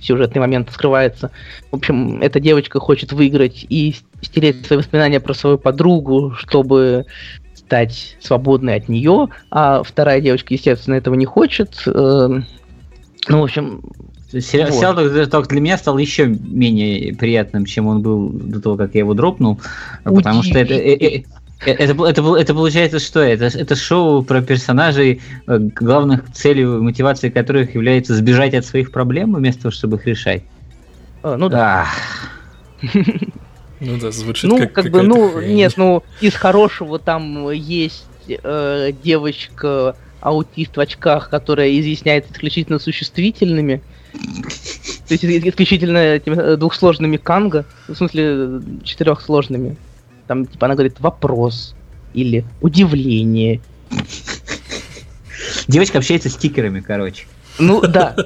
сюжетный момент скрывается. В общем, эта девочка хочет выиграть и стереть свои воспоминания про свою подругу, чтобы стать свободной от нее, а вторая девочка, естественно, этого не хочет. Эм, ну, в общем, Сериал, вот. сериал только для меня стал еще менее приятным, чем он был до того, как я его дропнул. Удивительно. Потому что это, э, э, э, это, это, это, это получается что? Это, это шоу про персонажей, главных целей, мотивацией которых является сбежать от своих проблем, вместо того, чтобы их решать. А, ну да. [LAUGHS] Ну да, звучит ну, как, как бы, ну, хрень. нет, ну, из хорошего там есть э, девочка аутист в очках, которая изъясняется исключительно существительными. То есть исключительно этими э, двухсложными канга, в смысле четырехсложными. Там, типа, она говорит вопрос или удивление. Девочка общается с стикерами, короче. Ну да. [LAUGHS]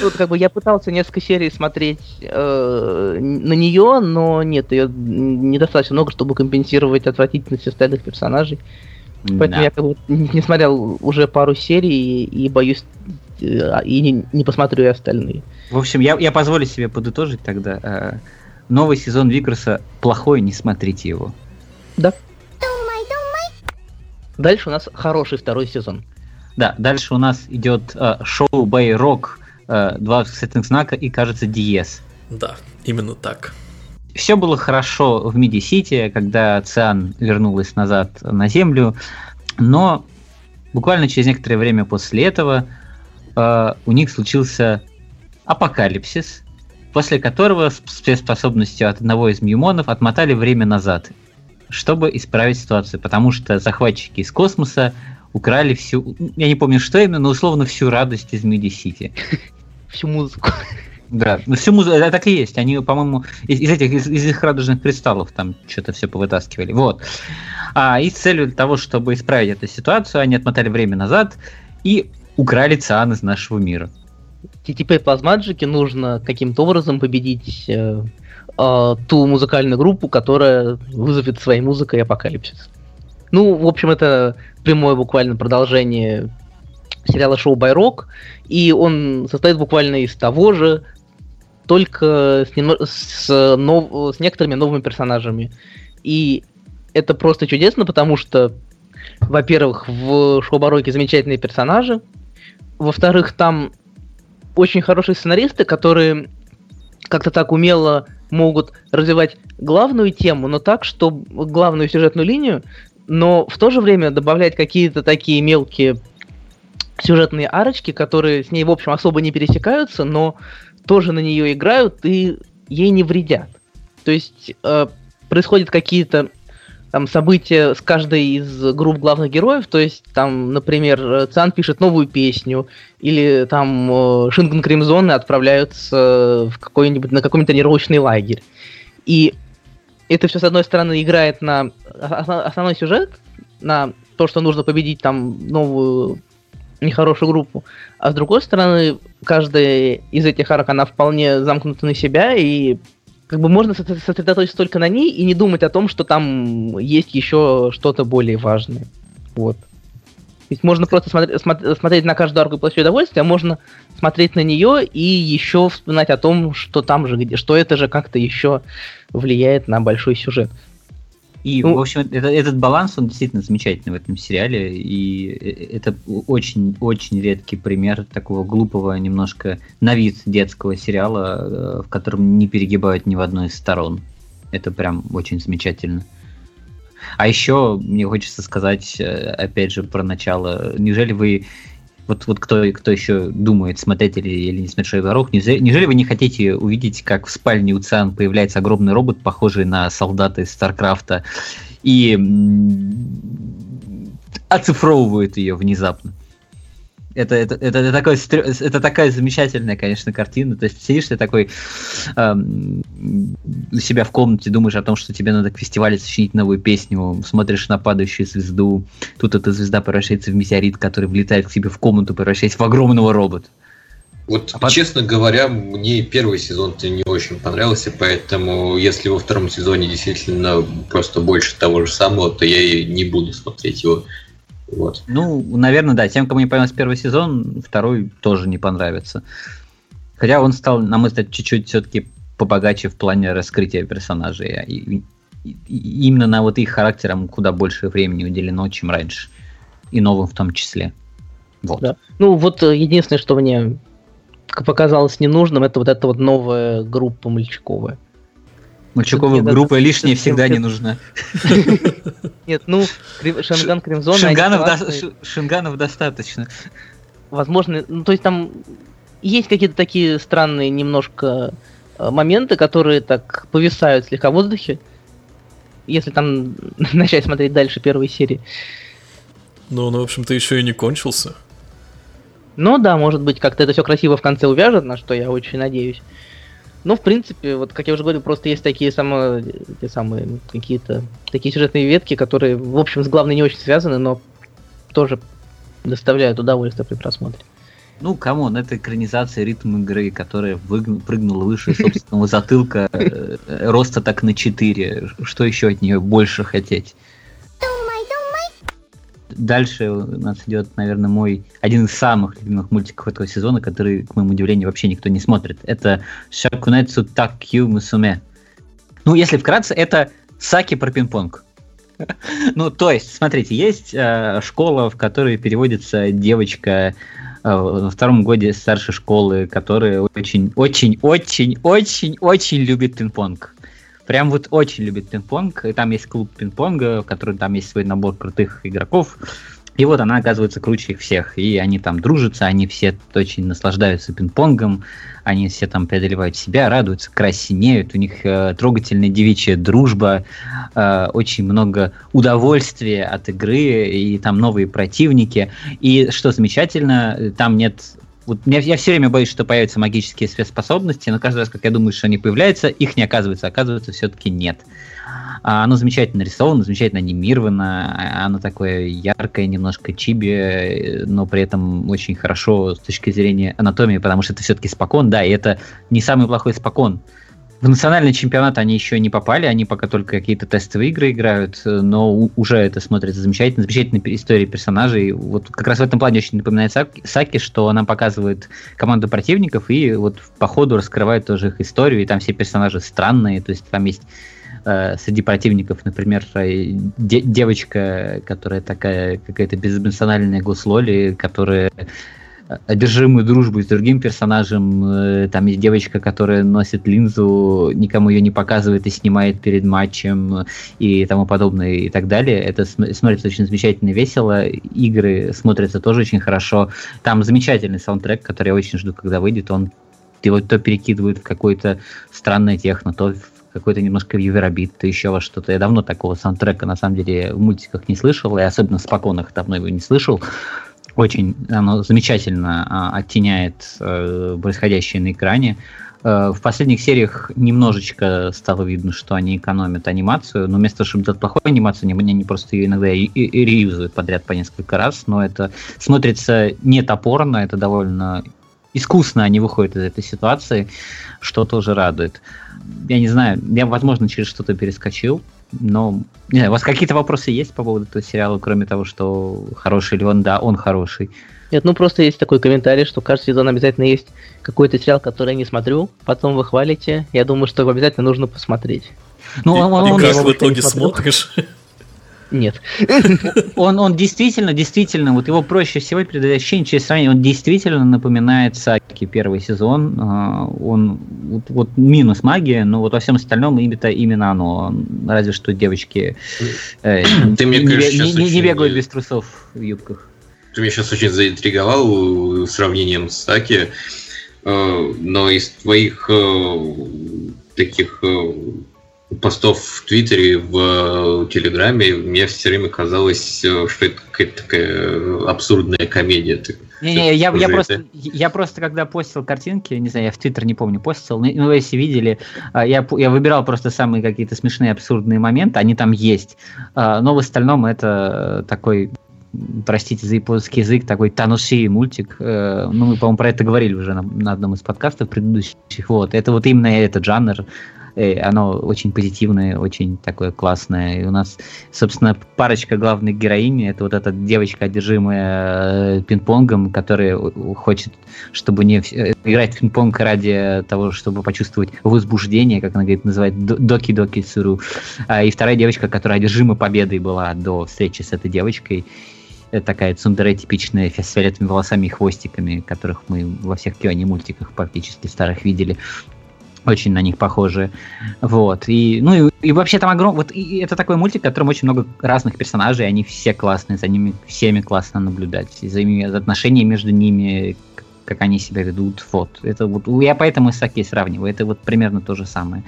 Тут как бы я пытался несколько серий смотреть э, на нее, но нет, ее недостаточно много, чтобы компенсировать отвратительность остальных персонажей. Поэтому да. я как бы не смотрел уже пару серий и, и боюсь э, и не, не посмотрю и остальные. В общем, я, я позволю себе подытожить тогда. Э, новый сезон Викроса плохой, не смотрите его. Да. Дальше у нас хороший второй сезон. Да, дальше у нас идет э, шоу Бэй Рок, э, два восклицательных знака и, кажется, Диез. Да, именно так. Все было хорошо в Миди-Сити, когда Циан вернулась назад на Землю, но буквально через некоторое время после этого э, у них случился апокалипсис, после которого с способностью от одного из мьюмонов отмотали время назад, чтобы исправить ситуацию, потому что захватчики из космоса украли всю, я не помню, что именно, но условно всю радость из Миди Сити. Всю музыку. Да, ну всю музыку, это так и есть. Они, по-моему, из, из этих, из, из их радужных кристаллов там что-то все повытаскивали. Вот. А, и с целью того, чтобы исправить эту ситуацию, они отмотали время назад и украли Циан из нашего мира. И теперь плазмаджике нужно каким-то образом победить э, э, ту музыкальную группу, которая вызовет своей музыкой апокалипсис. Ну, в общем, это прямое буквально продолжение сериала шоу Байрок, и он состоит буквально из того же, только с, нем... с, нов... с некоторыми новыми персонажами. И это просто чудесно, потому что, во-первых, в шоу Байроке замечательные персонажи, во-вторых, там очень хорошие сценаристы, которые как-то так умело могут развивать главную тему, но так, что главную сюжетную линию но в то же время добавлять какие-то такие мелкие сюжетные арочки, которые с ней, в общем, особо не пересекаются, но тоже на нее играют и ей не вредят. То есть э, происходят какие-то там события с каждой из групп главных героев, то есть там, например, Цан пишет новую песню, или там э, Шинган Кримзоны отправляются в какой-нибудь на какой-нибудь тренировочный лагерь. И это все, с одной стороны, играет на основной сюжет, на то, что нужно победить там новую нехорошую группу, а с другой стороны, каждая из этих арок, она вполне замкнута на себя, и как бы можно сосредоточиться только на ней и не думать о том, что там есть еще что-то более важное. Вот. Есть можно просто смотреть, смотреть на каждую арку и получать удовольствие, а можно смотреть на нее и еще вспоминать о том, что там же, где, что это же как-то еще влияет на большой сюжет. И, ну, в общем, это, этот баланс, он действительно замечательный в этом сериале, и это очень-очень редкий пример такого глупого, немножко на вид детского сериала, э, в котором не перегибают ни в одной из сторон. Это прям очень замечательно. А еще мне хочется сказать, э, опять же, про начало. Неужели вы вот, вот кто, кто еще думает, смотреть или, или не смотреть «Шоу неужели, неужели вы не хотите увидеть, как в спальне у Циан появляется огромный робот, похожий на солдата из Старкрафта, и оцифровывает ее внезапно? Это, это, это, это, такой, это такая замечательная, конечно, картина. То есть сидишь ты такой эм, у себя в комнате, думаешь о том, что тебе надо к фестивалю сочинить новую песню, смотришь на падающую звезду, тут эта звезда превращается в метеорит, который влетает к тебе в комнату, превращаясь в огромного робота. Вот, а честно говоря, мне первый сезон-то не очень понравился, поэтому если во втором сезоне действительно просто больше того же самого, то я и не буду смотреть его. Вот. Ну, наверное, да. Тем, кому не понравился первый сезон, второй тоже не понравится. Хотя он стал, на мой взгляд, чуть-чуть все-таки побогаче в плане раскрытия персонажей. И, и, и именно на вот их характерам куда больше времени уделено, чем раньше. И новым в том числе. Вот. Да. Ну, вот э, единственное, что мне показалось ненужным, это вот эта вот новая группа мальчиковая. Мальчиковая группа это, лишняя всегда не нужна. [LAUGHS] Нет, ну, Шенган Кримзон... Шинганов достаточно. Возможно, ну, то есть там есть какие-то такие странные немножко э, моменты, которые так повисают слегка в воздухе, если там [LAUGHS] начать смотреть дальше первой серии. Ну, он, в общем-то, еще и не кончился. Ну да, может быть, как-то это все красиво в конце увяжет, на что я очень надеюсь. Ну, в принципе, вот как я уже говорил, просто есть такие самые, те самые какие-то такие сюжетные ветки, которые, в общем, с главной не очень связаны, но тоже доставляют удовольствие при просмотре. Ну, come on, это экранизация ритм игры, которая выгн... прыгнула выше собственного затылка, э, роста так на 4. Что еще от нее больше хотеть? Дальше у нас идет, наверное, мой один из самых любимых мультиков этого сезона, который, к моему удивлению, вообще никто не смотрит. Это Шакунецу Такью Мусуме. Ну, если вкратце, это Саки про пинг-понг. [LAUGHS] Ну, то есть, смотрите, есть э, школа, в которой переводится девочка э, во втором годе старшей школы, которая очень, очень, очень, очень, очень любит пинг-понг. Прям вот очень любит пинг-понг. И там есть клуб пинг-понга, в котором там есть свой набор крутых игроков. И вот она оказывается круче их всех. И они там дружатся, они все очень наслаждаются пинг-понгом, они все там преодолевают себя, радуются, красинеют, у них э, трогательная девичья дружба, э, очень много удовольствия от игры, и там новые противники. И что замечательно, там нет вот я, я все время боюсь, что появятся магические спецспособности, но каждый раз, как я думаю, что они появляются, их не оказывается, оказывается, все-таки нет. А оно замечательно нарисовано, замечательно анимировано, а, оно такое яркое, немножко чиби, но при этом очень хорошо с точки зрения анатомии, потому что это все-таки спокон, да, и это не самый плохой спокон. В национальный чемпионат они еще не попали, они пока только какие-то тестовые игры играют, но уже это смотрится замечательно, замечательная история персонажей. Вот как раз в этом плане очень напоминает Саки, что она показывает команду противников и вот по ходу раскрывает тоже их историю, и там все персонажи странные, то есть там есть э, среди противников, например, э, де- девочка, которая такая какая-то безэмоциональная гуслоли, которая одержимую дружбу с другим персонажем. Э, там есть девочка, которая носит линзу, никому ее не показывает и снимает перед матчем и тому подобное и так далее. Это смотрится очень замечательно весело. Игры смотрятся тоже очень хорошо. Там замечательный саундтрек, который я очень жду, когда выйдет. Он его то перекидывают в какое-то странное техно, то в какой-то немножко Юверобит, то еще во что-то. Я давно такого саундтрека, на самом деле, в мультиках не слышал, и особенно в споконах давно его не слышал очень оно замечательно а, оттеняет а, происходящее на экране. А, в последних сериях немножечко стало видно, что они экономят анимацию, но вместо того, чтобы делать плохую анимацию, они, они просто ее иногда и, и, и реюзуют подряд по несколько раз, но это смотрится не топорно, это довольно искусно они выходят из этой ситуации, что тоже радует. Я не знаю, я, возможно, через что-то перескочил, но, не знаю, у вас какие-то вопросы есть по поводу этого сериала, кроме того, что хороший ли он? Да, он хороший. Нет, ну просто есть такой комментарий, что каждый сезон обязательно есть какой-то сериал, который я не смотрю, потом вы хвалите. Я думаю, что его обязательно нужно посмотреть. Ну, и, он, он, и как в итоге смотришь? Нет. Он, он действительно, действительно, вот его проще всего передать ощущение через сравнение, он действительно напоминает Саки первый сезон. А, он вот, вот минус магия, но вот во всем остальном именно, именно оно. Разве что девочки э, Ты мне, не, не, не, не бегают без трусов в юбках. Ты меня сейчас очень заинтриговал сравнением с Саки, э, но из твоих э, таких постов в Твиттере, в э, Телеграме, мне все время казалось, э, что это какая-то такая э, абсурдная комедия. Не-не, я, я, просто, я просто, когда постил картинки, не знаю, я в Твиттер не помню, постил, ну, ну если видели, а, я, я выбирал просто самые какие-то смешные, абсурдные моменты, они там есть, а, но в остальном это такой простите за японский язык, такой Тануши мультик. Ну, мы, по-моему, про это говорили уже на, на одном из подкастов предыдущих. Вот, это вот именно этот жанр оно очень позитивное, очень такое классное. И у нас, собственно, парочка главных героинь, это вот эта девочка, одержимая э, пинг-понгом, которая хочет, чтобы не э, играть в пинг-понг ради того, чтобы почувствовать возбуждение, как она говорит, называет доки-доки суру. А, и вторая девочка, которая одержима победой была до встречи с этой девочкой такая цундере типичная с фиолетовыми волосами и хвостиками, которых мы во всех Кионе мультиках практически старых видели очень на них похожи. Вот. И, ну, и, и вообще там огромный... Вот и это такой мультик, в котором очень много разных персонажей, они все классные, за ними всеми классно наблюдать. За, ими, отношения между ними, как они себя ведут. Вот. Это вот я поэтому с Саки сравниваю. Это вот примерно то же самое.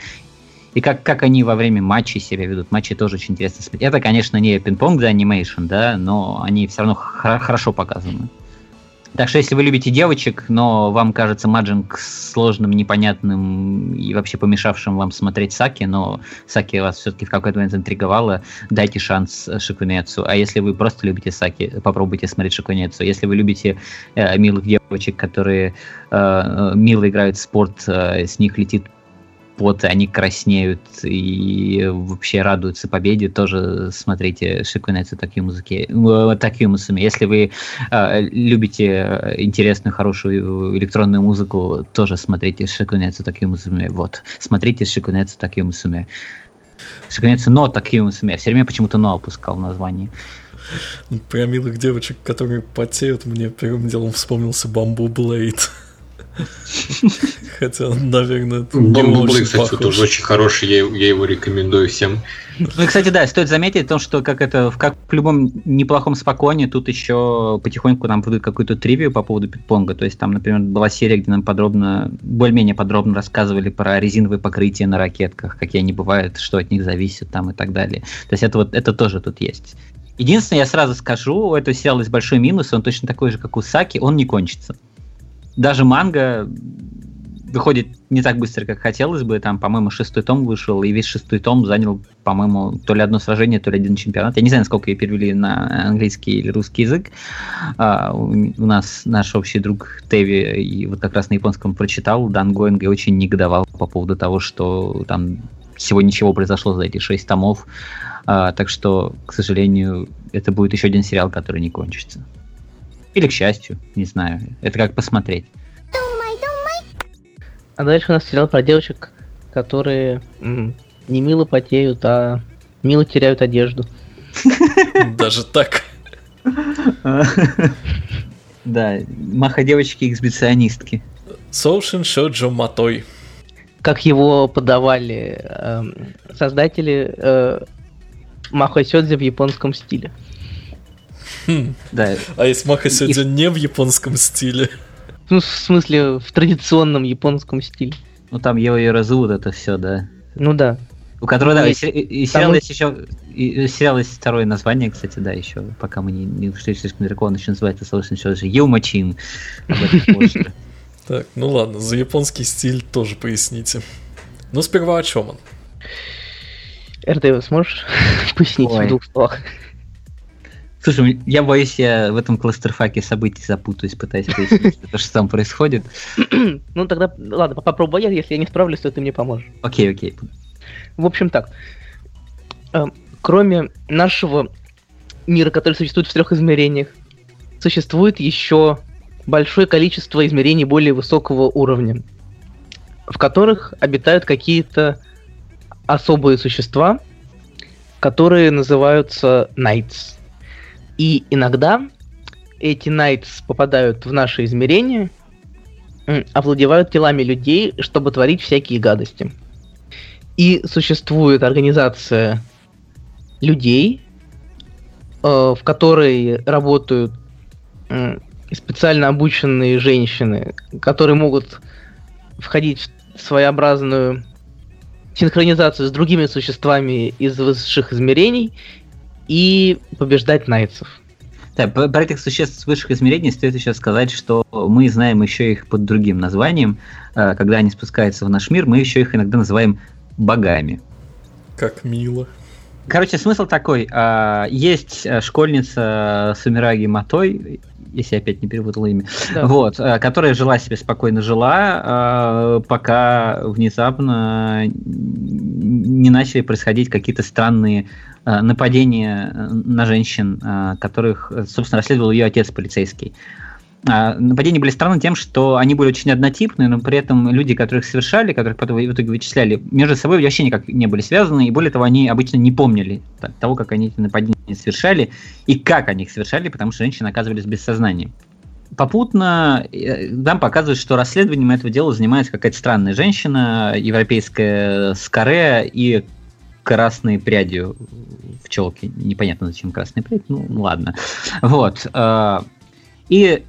И как, как они во время матчей себя ведут. Матчи тоже очень интересно. Это, конечно, не пинг-понг за анимейшн, да, но они все равно хорошо показаны. Так что если вы любите девочек, но вам кажется маджинг сложным, непонятным и вообще помешавшим вам смотреть Саки, но Саки вас все-таки в какой-то момент интриговала, дайте шанс Шикунецу. А если вы просто любите Саки, попробуйте смотреть Шикунецу. Если вы любите э, милых девочек, которые э, э мило играют в спорт, э, с них летит пот, они краснеют и вообще радуются победе, тоже смотрите Шикунецу такие музыки, э, такие мусами. Если вы э, любите интересную, хорошую электронную музыку, тоже смотрите Шикунецу такие мусами. Вот, смотрите Шикунецу такие мусами. Шикунецу но такие мусами. Я все время почему-то но опускал название. Про милых девочек, которые потеют, мне первым делом вспомнился Бамбу Блейд. [LAUGHS] Хотя, наверное, это Бамблблы, кстати, похож. тоже очень хороший, я, я его рекомендую всем. Ну и, кстати, да, стоит заметить то, что как это, как в любом неплохом спокойне, тут еще потихоньку нам выдают какую-то тривию по поводу пинг-понга. То есть там, например, была серия, где нам подробно, более-менее подробно рассказывали про резиновые покрытия на ракетках, какие они бывают, что от них зависит там и так далее. То есть это вот, это тоже тут есть. Единственное, я сразу скажу, у этого сериала есть большой минус, он точно такой же, как у Саки, он не кончится даже манга выходит не так быстро, как хотелось бы. Там, по-моему, шестой том вышел, и весь шестой том занял, по-моему, то ли одно сражение, то ли один чемпионат. Я не знаю, сколько ее перевели на английский или русский язык. А, у, нас наш общий друг Теви и вот как раз на японском прочитал Дан Гоинг и очень негодовал по поводу того, что там всего ничего произошло за эти шесть томов. А, так что, к сожалению, это будет еще один сериал, который не кончится. Или к счастью, не знаю. Это как посмотреть. А дальше у нас сериал про девочек, которые м- не мило потеют, а мило теряют одежду. [LAUGHS] Даже так. [LAUGHS] Да, маха девочки эксбиционистки. Соушин Шоджо Матой. Как его подавали э, создатели э, Маха Сёдзи в японском стиле. Хм. Да. А есть Маха сегодня не в японском стиле? Ну, в смысле, в традиционном японском стиле. Ну, там его и разут это все, да. Ну да. У которого, да, и, сериал есть еще, и, сериал есть второе название, кстати, да, еще, пока мы не, не ушли слишком далеко, он еще называется, еще же Юмачин. Так, ну ладно, за японский стиль тоже поясните. Ну, сперва о чем он? РТ, сможешь [LAUGHS] пояснить в двух словах? Слушай, я боюсь, я в этом кластерфаке событий запутаюсь, пытаясь выяснить, что там происходит. [CLEARS THROAT] Ну тогда, ладно, попробуй я, если я не справлюсь, то ты мне поможешь. Окей, окей. В общем так, э, кроме нашего мира, который существует в трех измерениях, существует еще большое количество измерений более высокого уровня, в которых обитают какие-то особые существа, которые называются Knights. И иногда эти Найтс попадают в наше измерение, овладевают телами людей, чтобы творить всякие гадости. И существует организация людей, э, в которой работают специально обученные женщины, которые могут входить в своеобразную синхронизацию с другими существами из высших измерений и побеждать найцев. Да, про этих существ с высших измерений стоит еще сказать, что мы знаем еще их под другим названием. Э, когда они спускаются в наш мир, мы еще их иногда называем богами. Как мило. Короче, смысл такой. А, есть э, школьница Сумираги Матой, если я опять не перепутал имя, да. вот, э, которая жила себе спокойно жила, а, пока внезапно не начали происходить какие-то странные э, нападения на женщин, которых, собственно, расследовал ее отец полицейский. А, нападения были странны тем, что они были очень однотипные, но при этом люди, которых совершали, которых потом в итоге вычисляли, между собой вообще никак не были связаны, и более того, они обычно не помнили того, как они эти нападения совершали и как они их совершали, потому что женщины оказывались без сознания. Попутно э, нам показывают, что расследованием этого дела занимается какая-то странная женщина, европейская с каре и красной прядью в челке. Непонятно, зачем красная прядь, ну ладно. Вот. И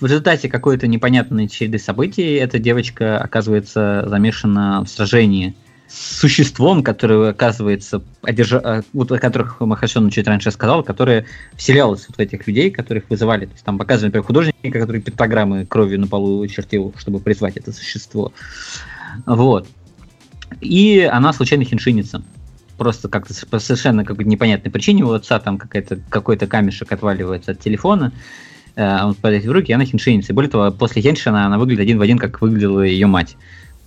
в результате какой-то непонятной череды событий эта девочка оказывается замешана в сражении с существом, которое оказывается, одержа... Э, вот о которых Махашон чуть раньше сказал, которое вселялось вот в этих людей, которых вызывали. То есть там показывают, например, художника, который пентаграммы кровью на полу чертил, чтобы призвать это существо. Вот. И она случайно хиншинится. Просто как-то по совершенно какой-то непонятной причине у отца там какой-то какой-то камешек отваливается от телефона, он попадает в руки, и она хиншиница. Более того, после Хеншина она выглядит один в один, как выглядела ее мать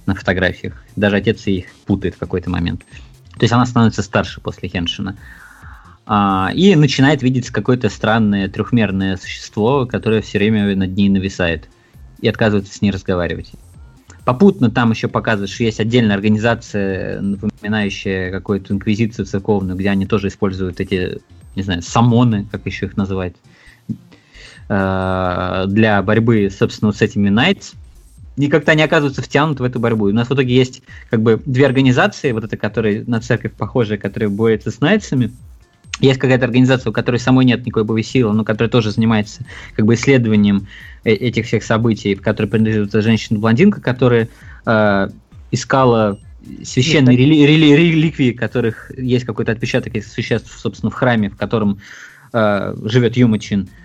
на фотографиях. Даже отец их путает в какой-то момент. То есть она становится старше после Хеншина. А, и начинает видеть какое-то странное трехмерное существо, которое все время над ней нависает. И отказывается с ней разговаривать. Попутно там еще показывают, что есть отдельная организация, напоминающая какую-то инквизицию церковную, где они тоже используют эти, не знаю, самоны, как еще их называть, Э, для борьбы, собственно, с этими Knights, и как-то они оказываются втянуты в эту борьбу. И у нас в итоге есть как бы две организации, вот эта, которая на церковь похожая, которая борется с Найтсами. Есть какая-то организация, у которой самой нет никакой боевой силы, но которая тоже занимается как бы исследованием э, этих всех событий, в которой принадлежит женщина-блондинка, которая э, искала священные рели- рели- реликвии, которых есть какой-то отпечаток этих существ, собственно, в храме, в котором э, живет Юмачин. А,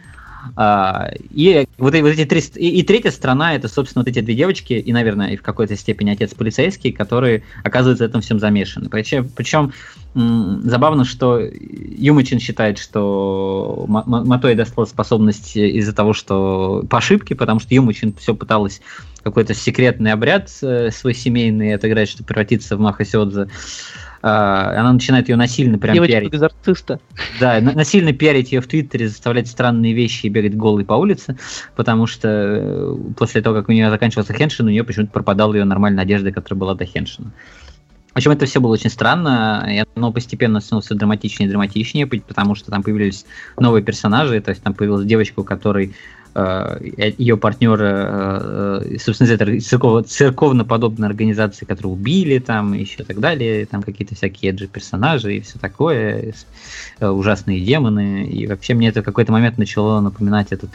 и вот, эти три... И, третья страна, это, собственно, вот эти две девочки, и, наверное, и в какой-то степени отец полицейский, которые оказываются в этом всем замешаны. Причем, причем забавно, что Юмачин считает, что Матой достала способность из-за того, что по ошибке, потому что Юмачин все пыталась какой-то секретный обряд э, свой семейный отыграть, чтобы превратиться в Махасёдзе. А, она начинает ее насильно прям Девочка пиарить. экзорциста. Да, насильно пиарить ее в Твиттере, заставлять странные вещи и бегать голой по улице, потому что э, после того, как у нее заканчивался Хеншин, у нее почему-то пропадала ее нормальная одежда, которая была до Хеншина. В общем, это все было очень странно, и оно постепенно становилось все драматичнее и драматичнее, потому что там появились новые персонажи, то есть там появилась девочка, у которой ее партнера, э, собственно, это церковно, церковно-подобные организации, которые убили там, еще так далее, там какие-то всякие эджи персонажи и все такое, э, ужасные демоны, и вообще мне это в какой-то момент начало напоминать этот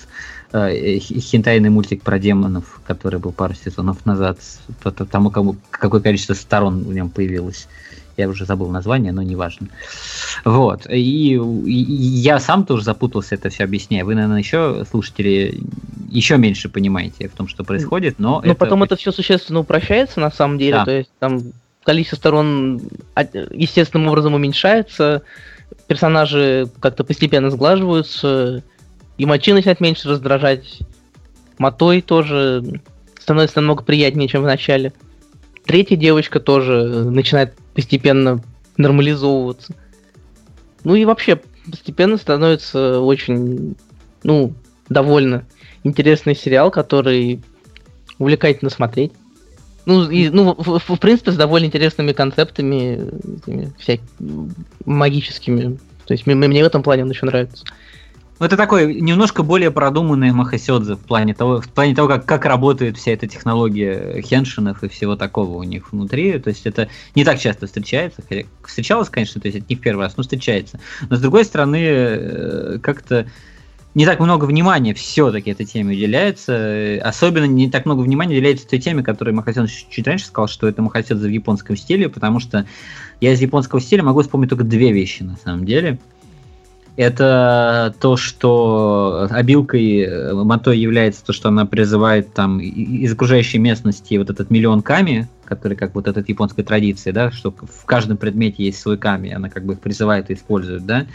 хентайный мультик про демонов, который был пару сезонов назад, тому, кому, какое количество сторон в нем появилось я уже забыл название, но неважно. Вот. И, и я сам тоже запутался это все объясняя. Вы, наверное, еще, слушатели, еще меньше понимаете в том, что происходит, но... Но это... потом это все существенно упрощается, на самом деле. Да. То есть там количество сторон естественным образом уменьшается, персонажи как-то постепенно сглаживаются, и мочи начинает меньше раздражать, мотой тоже становится намного приятнее, чем в начале. Третья девочка тоже начинает постепенно нормализовываться. Ну и вообще постепенно становится очень, ну, довольно интересный сериал, который увлекательно смотреть. Ну, и, ну в, в, принципе, с довольно интересными концептами, этими, всякими магическими. То есть мне, мне в этом плане он еще нравится. Ну, это такой немножко более продуманный Махасёдзе в плане того, в плане того как, как работает вся эта технология хеншинов и всего такого у них внутри. То есть это не так часто встречается. Встречалось, конечно, то есть это не в первый раз, но встречается. Но с другой стороны, э, как-то не так много внимания все-таки этой теме уделяется. Особенно не так много внимания уделяется той теме, которую Махасян чуть раньше сказал, что это Махасядзе в японском стиле, потому что я из японского стиля могу вспомнить только две вещи на самом деле – Это то, что обилкой э, Матой является то, что она призывает там из окружающей местности вот этот миллион ками, который как вот эта японская традиция, да, что в каждом предмете есть свой ками, она как бы их призывает и использует, да.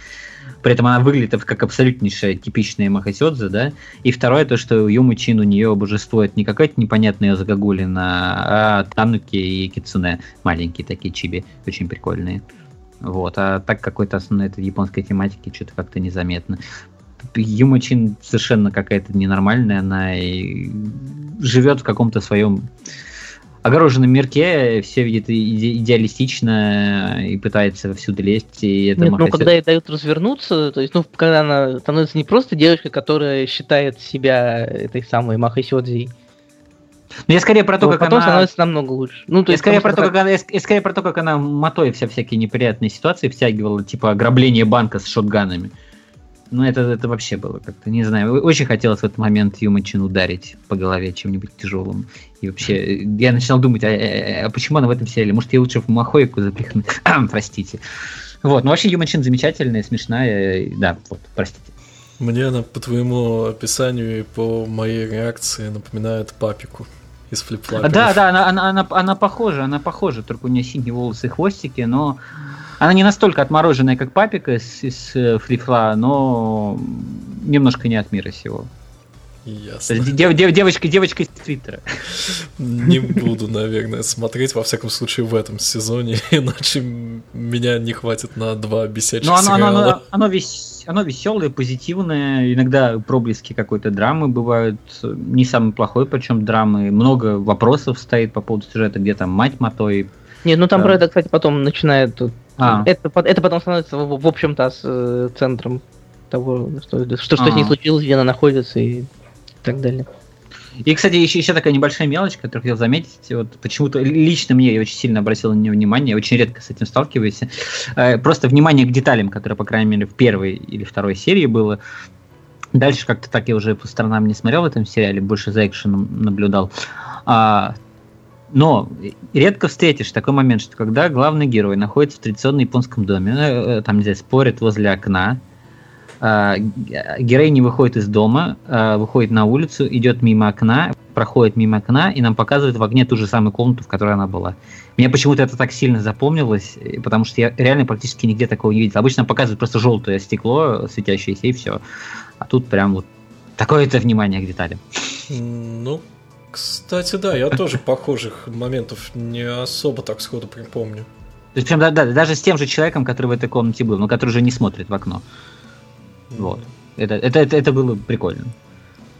При этом она выглядит как абсолютнейшая типичная Махасёдзе, да. И второе, то, что Юму Чин у нее божествует не какая-то непонятная Загагулина, а Тануки и Кицуне, маленькие такие чиби, очень прикольные. Вот, а так какой-то основной этой японской тематики что-то как-то незаметно. Юма Чин совершенно какая-то ненормальная, она и живет в каком-то своем огороженном мирке, все видит иде- идеалистично и пытается всюду лезть. И это Нет, ну когда ей дают развернуться, то есть, ну, когда она становится не просто девочкой, которая считает себя этой самой Махой Сёдзей, но я скорее про то, как потом она... становится намного лучше. Ну, то я, есть, скорее про то, как она, я скорее про то, как она мотой вся всякие неприятные ситуации втягивала, типа ограбление банка с шотганами. Ну, это, это вообще было как-то, не знаю. Очень хотелось в этот момент Юмачин ударить по голове чем-нибудь тяжелым. И вообще, я начинал думать, а, а, а почему она в этом сериале? Может, я лучше в Махойку запихну? [CLEARS THROAT] простите. Вот, ну вообще Юмачин замечательная, смешная. Да, вот, простите. Мне она по твоему описанию и по моей реакции напоминает папику из флип Да, да, она, она, она, она похожа, она похожа, только у нее синие волосы и хвостики, но она не настолько отмороженная, как папика из, из э, флифла, но немножко не от мира сего. Ясно. Дев, дев, девочка, девочка из Твиттера. Не буду, наверное, смотреть, во всяком случае, в этом сезоне, иначе меня не хватит на два бесячих Но оно, оно, оно, оно, вес, оно веселое, позитивное, иногда проблески какой-то драмы бывают, не самый плохой, причем драмы, много вопросов стоит по поводу сюжета, где там мать Матой. Нет, ну там про это, кстати, потом начинает... А. Это, это потом становится, в, в общем-то, с э, центром того, что, что, что а. с ней а. случилось, где она находится и так далее. И, кстати, еще, еще такая небольшая мелочь, которую хотел заметить. Вот почему-то лично мне я очень сильно обратил на нее внимание, я очень редко с этим сталкиваюсь. Э, просто внимание к деталям, которые, по крайней мере, в первой или второй серии было. Дальше как-то так я уже по сторонам не смотрел в этом сериале, больше за экшеном наблюдал. А, но редко встретишь такой момент, что когда главный герой находится в традиционном японском доме, э, там, не знаю, спорит возле окна, героиня выходит из дома, а, выходит на улицу, идет мимо окна, проходит мимо окна и нам показывает в огне ту же самую комнату, в которой она была. Мне почему-то это так сильно запомнилось, потому что я реально практически нигде такого не видел. Обычно показывают просто желтое стекло, светящееся, и все. А тут прям вот такое-то внимание к деталям. Ну, кстати, да, я тоже похожих моментов не особо так сходу припомню. То есть прям да, да, даже с тем же человеком, который в этой комнате был, но который уже не смотрит в окно. Вот. Это, это, это, это было прикольно.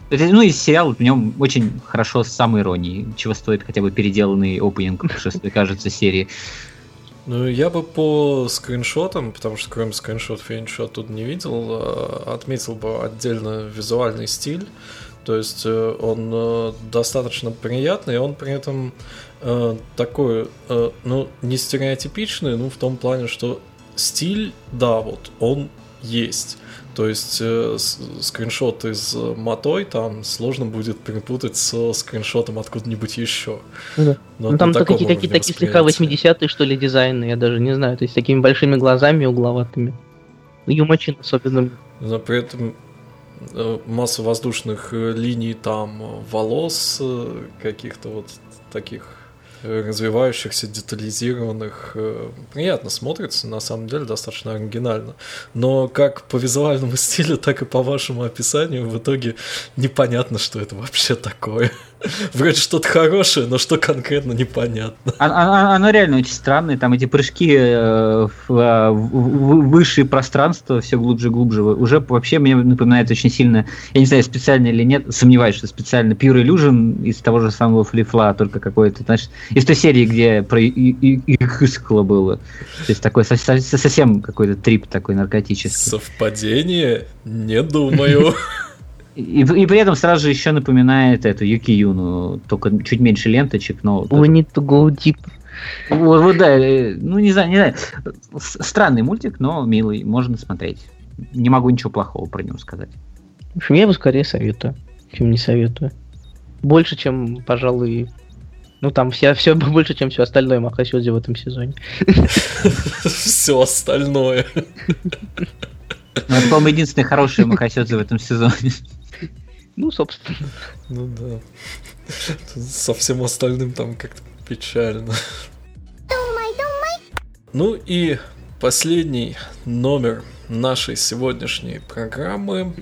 Это, ну, из сериала в нем очень хорошо с самой иронией, чего стоит хотя бы переделанный опенинг шестой, кажется, серии. Ну, я бы по скриншотам, потому что кроме скриншотов я ничего тут не видел, а, отметил бы отдельно визуальный стиль. То есть э, он э, достаточно приятный, и он при этом э, такой, ну, не стереотипичный, ну, в том плане, что стиль, да, вот, он есть. То есть э, скриншот из Матой там сложно будет перепутать со скриншотом откуда-нибудь еще. Ну, да. Но ну там какие-то такие, такие слегка 80-е, что ли, дизайны, я даже не знаю. То есть такими большими глазами угловатыми. Юмачин особенно. Но при этом э, масса воздушных э, линий там, волос э, каких-то вот таких развивающихся, детализированных. Э, приятно смотрится, на самом деле, достаточно оригинально. Но как по визуальному [LAUGHS] стилю, так и по вашему описанию в итоге непонятно, что это вообще такое. Вроде что-то хорошее, но что конкретно непонятно. Оно, а, а, оно реально очень странное. Там эти прыжки э, в, в, в высшее пространство все глубже и глубже. Уже вообще мне напоминает очень сильно, я не знаю, специально или нет, сомневаюсь, что специально Pure Illusion из того же самого флифла, только какой-то, знаешь, из той серии, где про Ихыскала было. То есть такой совсем какой-то трип такой наркотический. Совпадение? Не думаю. [LAUGHS] И, и при этом сразу же еще напоминает эту Юки Юну, только чуть меньше ленточек, но... We need to go deep. Вот, вот да, э, ну не знаю, не знаю. Странный мультик, но милый, можно смотреть. Не могу ничего плохого про него сказать. В общем, я его скорее советую, чем не советую. Больше, чем, пожалуй, ну там все, все [LAUGHS] больше, чем все остальное Махасёдзи в этом сезоне. Все остальное. Ну, это, по-моему, единственный хороший Махасёдзе в этом сезоне. Ну, собственно. Ну да. Со всем остальным там как-то печально. Ну и последний номер нашей сегодняшней программы.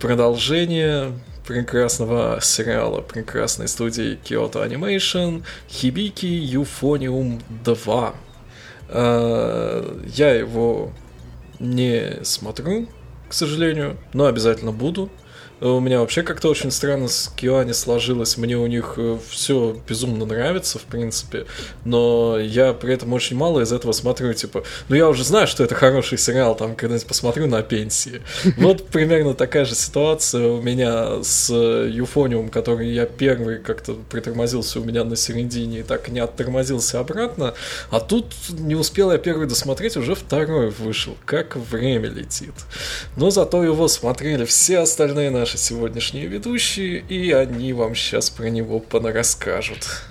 Продолжение прекрасного сериала прекрасной студии Kyoto Animation Хибики Euphonium 2. А, я его не смотрю, к сожалению, но обязательно буду. У меня вообще как-то очень странно с Киоани сложилось. Мне у них э, все безумно нравится, в принципе. Но я при этом очень мало из этого смотрю. Типа, ну я уже знаю, что это хороший сериал, там когда-нибудь посмотрю на пенсии. [LAUGHS] Вот примерно такая же ситуация у меня с Юфониум, который я первый как-то притормозился у меня на середине и так не оттормозился обратно. А тут не успел я первый досмотреть, уже второй вышел. Как время летит. Но зато его смотрели все остальные наши наши сегодняшние ведущие, и они вам сейчас про него понарасскажут.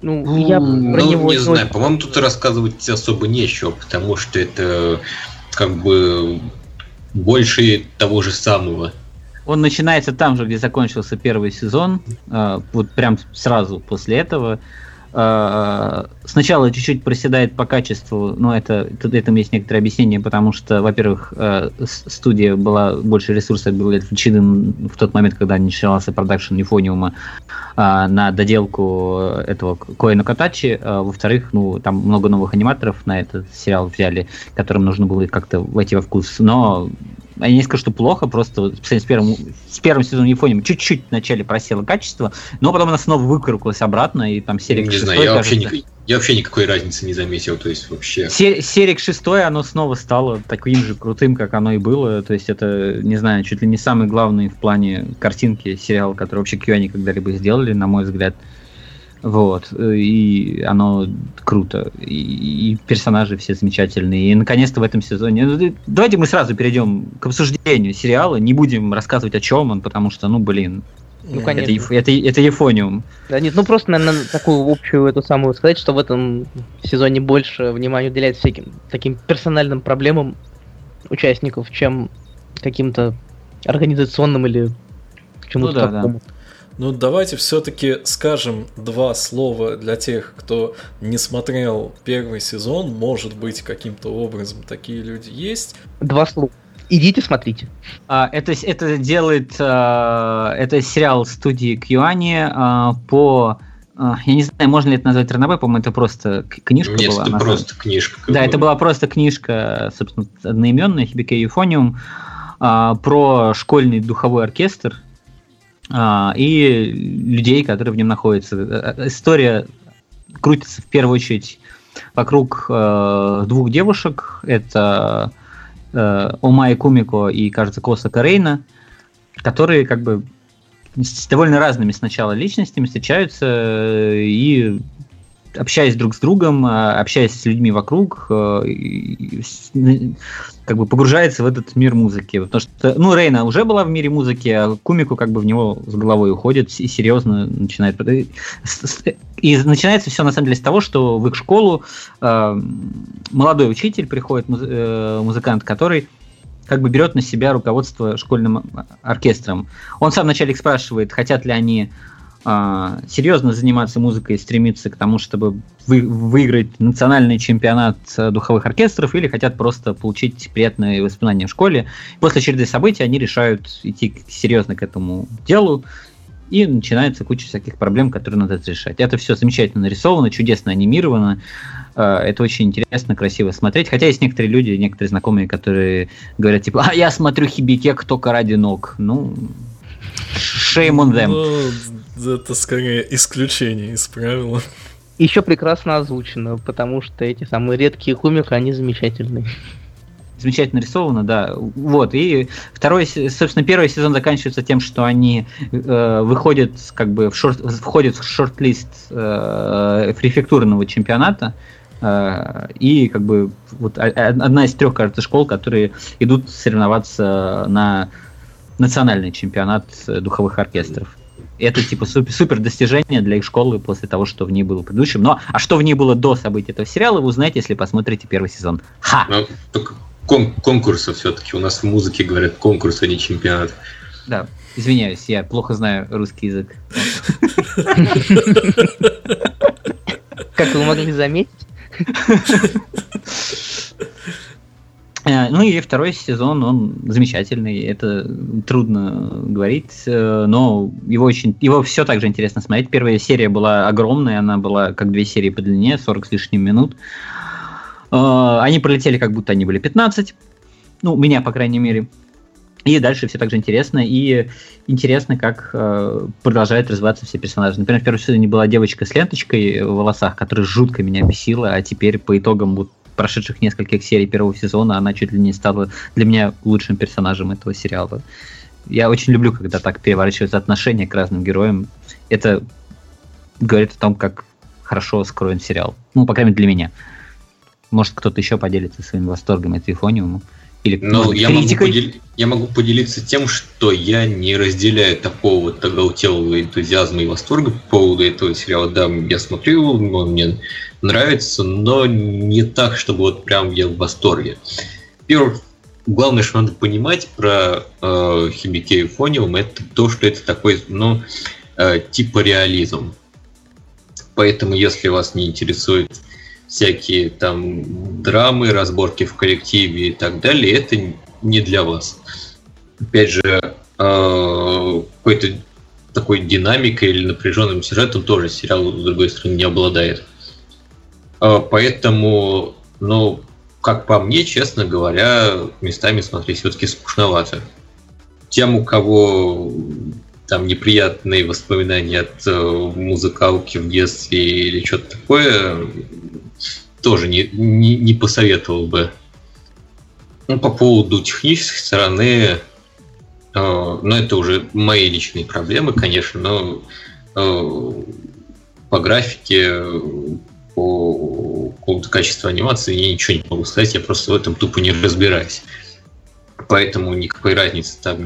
Ну, я ну, про него... не знаю, по-моему, тут рассказывать особо нечего, потому что это как бы больше того же самого. Он начинается там же, где закончился первый сезон, а, вот прям сразу после этого. А, сначала чуть-чуть проседает по качеству, но это, тут этому есть некоторое объяснение, потому что, во-первых, а, студия была, больше ресурсов было отвлечены в тот момент, когда начался продакшн Нефониума на доделку этого Коэна Катачи, во-вторых, ну, там много новых аниматоров на этот сериал взяли, которым нужно было как-то войти во вкус, но я не скажу, что плохо, просто с первым, с первым сезоном Японии чуть-чуть в начале просело качество, но потом она снова выкрутилась обратно, и там серия Не 6, знаю, я вообще, не, я вообще никакой разницы не заметил, то есть вообще... Сер, серия 6, оно снова стало таким же крутым, как оно и было, то есть это, не знаю, чуть ли не самый главный в плане картинки сериал, который вообще Кьюани когда-либо сделали, на мой взгляд. Вот. И оно круто. И, и персонажи все замечательные. И наконец-то в этом сезоне. Ну, давайте мы сразу перейдем к обсуждению сериала. Не будем рассказывать о чем он, потому что, ну, блин. Ну, конечно. Это, это, это Ефониум. Да нет, ну просто, наверное, такую общую эту самую сказать, что в этом сезоне больше внимания уделяется всяким таким персональным проблемам участников, чем каким-то организационным или чему-то ну, да, такому. Да. Ну, давайте все-таки скажем два слова для тех, кто не смотрел первый сезон. Может быть, каким-то образом такие люди есть. Два слова. Идите смотрите. А, это, это делает а, это сериал студии Кьюани а, по я не знаю, можно ли это назвать ранобэ, по-моему, это просто книжка Нет, была. это просто книжка. Да, это была просто книжка, собственно, одноименная, Хибике Юфониум, про школьный духовой оркестр, и людей, которые в нем находятся. Э, э, история крутится в первую очередь вокруг э, двух девушек. Это э, Омай Кумико и, кажется, Коса Карейна, которые как бы с довольно разными сначала личностями встречаются э, и общаясь друг с другом, общаясь с людьми вокруг, как бы погружается в этот мир музыки. Потому что, ну, Рейна уже была в мире музыки, а Кумику как бы в него с головой уходит и серьезно начинает... И начинается все на самом деле с того, что в их школу э, молодой учитель приходит, э, музыкант, который как бы берет на себя руководство школьным оркестром. Он сам вначале спрашивает, хотят ли они а, серьезно заниматься музыкой и стремиться к тому, чтобы вы, выиграть национальный чемпионат э, духовых оркестров или хотят просто получить приятные воспоминания в школе. После череды событий они решают идти серьезно к этому делу, и начинается куча всяких проблем, которые надо решать. Это все замечательно нарисовано, чудесно анимировано. Э, это очень интересно, красиво смотреть. Хотя есть некоторые люди, некоторые знакомые, которые говорят, типа, а я смотрю Хибикек только ради ног. Ну, shame on them. Ну, это скорее исключение из правила. Еще прекрасно озвучено, потому что эти самые редкие кумик, они замечательные. Замечательно рисовано, да. Вот. И второй, собственно, первый сезон заканчивается тем, что они э, выходят, как бы, в шорт, входят в шорт-лист э, префектурного чемпионата. Э, и как бы вот одна из трех, кажется, школ, которые идут соревноваться на национальный чемпионат духовых оркестров это типа супер, супер достижение для их школы после того, что в ней было в предыдущем. Но а что в ней было до событий этого сериала, вы узнаете, если посмотрите первый сезон. Ха! Ну, только кон- конкурса все-таки. У нас в музыке говорят конкурс, а не чемпионат. Да, извиняюсь, я плохо знаю русский язык. Как вы могли заметить? [LAUGHS] Э, Ну и второй сезон, он замечательный, это трудно говорить, э, но его очень, его все так же интересно смотреть. Первая серия была огромная, она была как две серии по длине, 40 с лишним минут. Э, Они пролетели, как будто они были 15, ну, у меня, по крайней мере. И дальше все так же интересно, и интересно, как э, продолжают развиваться все персонажи. Например, в первом сезоне была девочка с ленточкой в волосах, которая жутко меня бесила, а теперь по итогам вот прошедших нескольких серий первого сезона она чуть ли не стала для меня лучшим персонажем этого сериала. Я очень люблю, когда так переворачиваются отношения к разным героям. Это говорит о том, как хорошо скроен сериал. Ну, по крайней мере, для меня. Может, кто-то еще поделится своими восторгами от Юфониума. Или Ну, может, я могу, критикой. подел- я могу поделиться тем, что я не разделяю такого вот оголтелого энтузиазма и восторга по поводу этого сериала. Да, я смотрю, он мне нравится, но не так, чтобы вот прям я в восторге. Первое, главное, что надо понимать про э, Хибике и Фониум, это то, что это такой, ну, э, типа реализм. Поэтому, если вас не интересует всякие там драмы, разборки в коллективе и так далее, это не для вас. Опять же, э, какой-то такой динамикой или напряженным сюжетом тоже сериал, с другой стороны, не обладает. Э, Поэтому, ну, как по мне, честно говоря, местами смотреть все-таки скучновато. Тем, у кого там неприятные воспоминания от э, музыкалки в детстве или что-то такое, тоже не, не, не посоветовал бы. Ну, по поводу технической стороны, э, ну, это уже мои личные проблемы, конечно, но э, по графике, по какому-то качеству анимации я ничего не могу сказать, я просто в этом тупо не разбираюсь. Поэтому никакой разницы там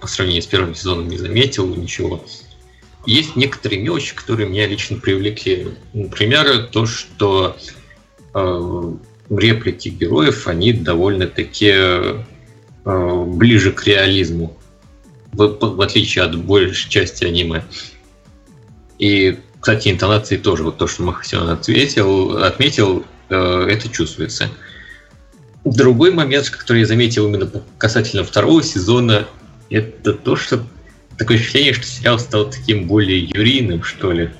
по сравнению с первым сезоном не заметил, ничего. Есть некоторые мелочи, которые меня лично привлекли. Например, то, что реплики героев, они довольно-таки э, ближе к реализму, в, отличие от большей части аниме. И, кстати, интонации тоже, вот то, что Махасион ответил, отметил, э, это чувствуется. Другой момент, который я заметил именно касательно второго сезона, это то, что такое ощущение, что сериал стал таким более юрийным, что ли.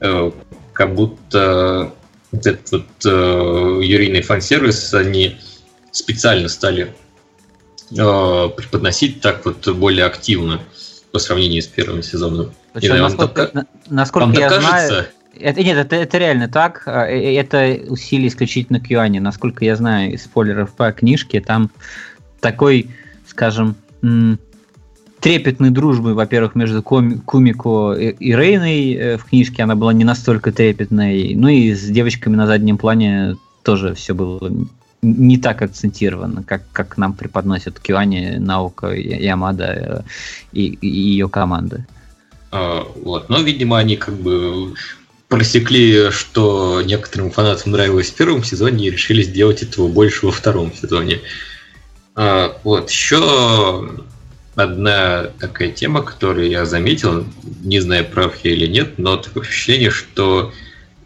Э, Как будто вот этот вот э, юрийный фан-сервис они специально стали э, преподносить так вот более активно по сравнению с первым сезоном. Причем, вам насколько, так- на- насколько Вам я так знаю? Это, нет, это, это реально так. а, э, Это усилие исключительно Кьюани. Насколько я знаю из спойлеров по книжке, там такой, скажем, трепетной дружбы, во-первых, между Кумико и, Рейной э, в книжке она была не настолько трепетной. Ну и с девочками на заднем плане тоже все было не так акцентировано, как, как нам преподносят Кьюани, Наука, Ямада э, и, и ее команда. А, Вот. Но, видимо, они как бы просекли, что некоторым фанатам нравилось в первом сезоне и решили сделать этого больше во втором сезоне. А, Вот. Еще одна такая тема, которую я заметил, не знаю, прав я или нет, но такое ощущение, что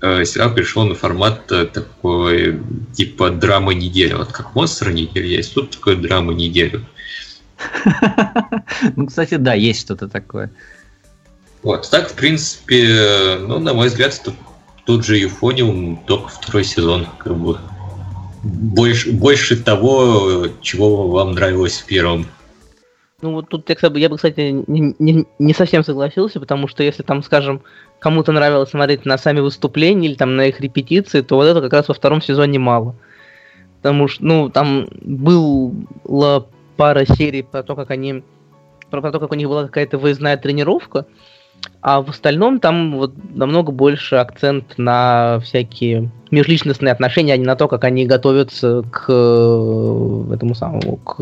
э, сериал пришел на формат э, такой типа драма недели. Вот как монстр недели есть, тут такой драма неделю. [LAUGHS] Ну, кстати, да, есть что-то такое. Вот, так, в принципе, ну, на мой взгляд, тут, тут же Юфониум только второй сезон, как бы. Больше, больше того, чего вам нравилось в первом. Ну вот тут я, я бы, кстати, не, не- не совсем согласился, потому что если там, скажем, кому-то нравилось смотреть на сами выступления или там на их репетиции, то вот это как раз во втором сезоне мало. Потому что, ну, там была пара серий про то, как они про, про то, как у них была какая-то выездная тренировка, а в остальном там вот намного больше акцент на всякие межличностные отношения, а не на то, как они готовятся к э, этому самому, к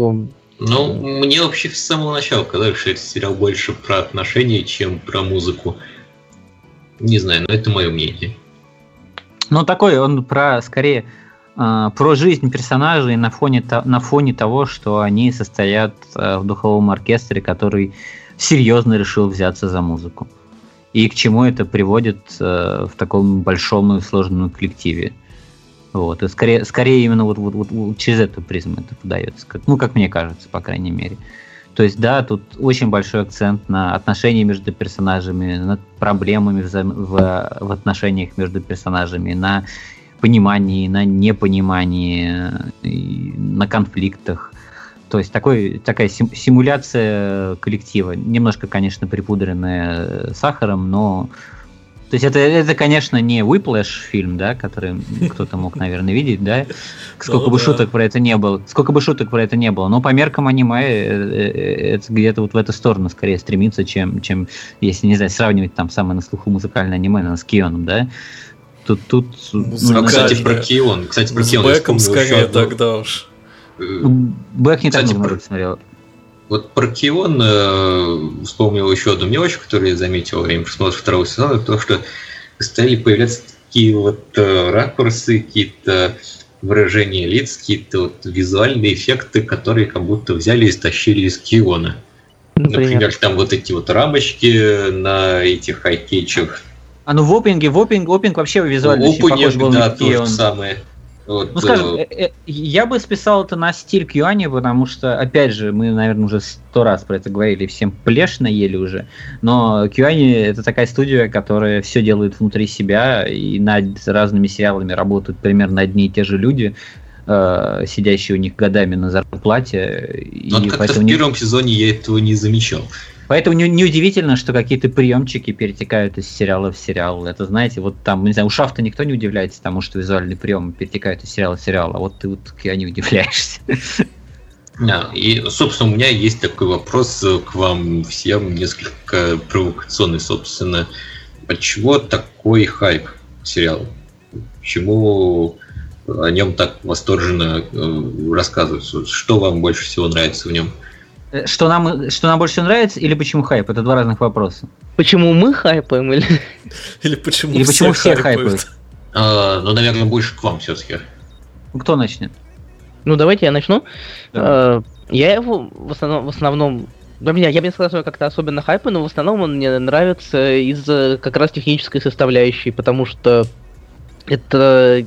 Ну, мне вообще с самого начала казалось, что этот сериал больше про отношения, чем про музыку. Не знаю, но это мое мнение. Ну, такой он про, скорее, э, про жизнь персонажей на фоне, на фоне того, что они состоят э, в духовом оркестре, который серьезно решил взяться за музыку. И к чему это приводит э, в таком большом и сложном коллективе. Вот. И скорее, скорее именно вот, вот, вот, через эту призму это подается. Как, ну, как мне кажется, по крайней мере. То есть, да, тут очень большой акцент на отношения между персонажами, на проблемами в, в, в отношениях между персонажами, на понимании, на непонимании, на конфликтах. То есть такой, такая симуляция коллектива. Немножко, конечно, припудренная сахаром, но то есть это, это, конечно, не Whiplash фильм, да, который кто-то мог, наверное, видеть, да? Сколько ну, бы да. шуток про это не было. Сколько бы шуток про это не было. Но по меркам аниме э, э, это где-то вот в эту сторону скорее стремится, чем, чем если, не знаю, сравнивать там самое на слуху музыкальное аниме на, с Кионом, да? Тут, тут... Ну, кстати, про Кион. Кстати, про Кион. С Бэком скорее тогда уж. Бэк не так много смотрел. Вот про Кион э, вспомнил еще одну мелочь, которую я заметил во время просмотра второго сезона, то, что стали появляться такие вот э, ракурсы, какие-то выражения лиц, какие-то вот визуальные эффекты, которые как будто взяли и стащили из Киона. Например, Например там вот эти вот рамочки на этих хайкетчах. А ну в опинге, в опинг, опинг вообще визуально Опенинг, очень похож был да, на то же самое. Вот, ну, скажем, э, э, я бы списал это на стиль Кьюани, потому что, опять же, мы, наверное, уже сто раз про это говорили, всем плешь наели уже, но Кьюани это такая студия, которая все делает внутри себя, и над разными сериалами работают примерно одни и те же люди, э, сидящие у них годами на зарплате. Но и как-то в первом сезоне я этого не замечал. Поэтому неудивительно, не что какие-то приемчики перетекают из сериала в сериал. Это, знаете, вот там, не знаю, у Шафта никто не удивляется тому, что визуальные приемы перетекают из сериала в сериал, а вот ты вот я не удивляешься. Да, [LAUGHS] и, собственно, у меня есть такой вопрос к вам всем, несколько провокационный, собственно. Отчего такой хайп сериал? Почему о нем так восторженно э, рассказывают? Что вам больше всего нравится в нем? Э, что нам, что нам больше всего нравится, или почему хайп? Это два разных вопроса. Почему мы хайпаем, или... [LAUGHS] Или почему, или почему все, все хайпают? А, ну, наверное, больше к вам все-таки. Ну, кто начнет? Ну, давайте я начну. Да. А, я его в основном, в основном для меня, я бы не сказал, что я как-то особенно хайпы, но в основном он мне нравится из как раз технической составляющей, потому что это,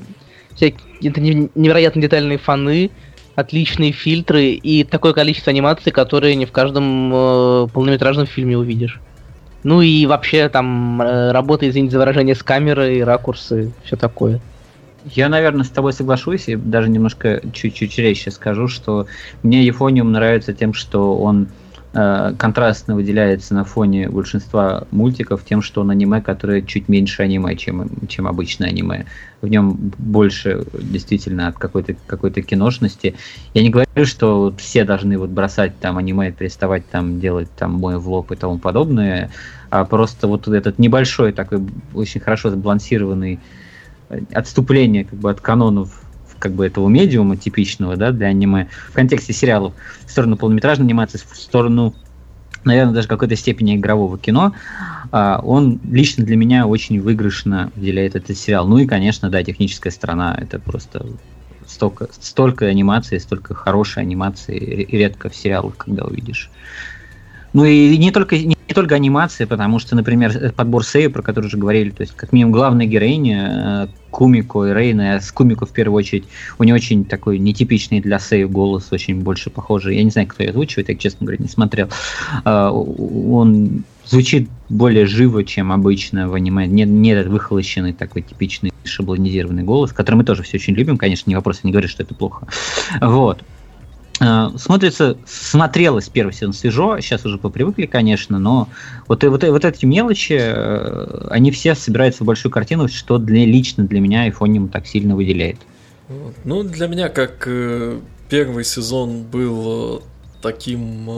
это невероятно детальные фаны, отличные фильтры и такое количество анимации, которые не в каждом э, полнометражном фильме увидишь. Ну и вообще там э, работа, извините за выражение, с камерой, ракурсы, все такое. Я, наверное, с тобой соглашусь и даже немножко чуть-чуть резче скажу, что мне Яфониум нравится тем, что он Э, контрастно выделяется на фоне большинства мультиков тем, что он аниме, которое чуть меньше аниме, чем, чем обычное аниме. В нем больше действительно от какой-то какой киношности. Я не говорю, что все должны вот бросать там аниме, переставать там делать там мой в и тому подобное, а просто вот этот небольшой такой очень хорошо сбалансированный э, отступление как бы от канонов как бы этого медиума типичного, да, для аниме, в контексте сериалов, в сторону полнометражной анимации, в сторону наверное, даже какой-то степени игрового кино, а, он лично для меня очень выигрышно выделяет этот сериал. Ну и, конечно, да, техническая сторона, это просто столько, столько анимации, столько хорошей анимации редко в сериалах, когда увидишь. Ну и не только, только анимация, потому что, например, подбор Сею, про который уже говорили, то есть как минимум главная героиня э, Кумико и Рейна, с Кумико в первую очередь, у нее очень такой нетипичный для Сею голос, очень больше похожий. Я не знаю, кто ее озвучивает, я, честно говоря, не смотрел. Э, он звучит более живо, чем обычно в аниме. Не, не этот выхолощенный такой типичный шаблонизированный голос, который мы тоже все очень любим, конечно, не вопрос, не говорю, что это плохо. Вот. Э, смотрится, смотрелось первый сезон свежо, сейчас уже попривыкли, конечно, но вот, вот, вот эти мелочи, э, они все собираются в большую картину, что для, лично для меня айфоним так сильно выделяет. Ну, для меня, как э, первый сезон был таким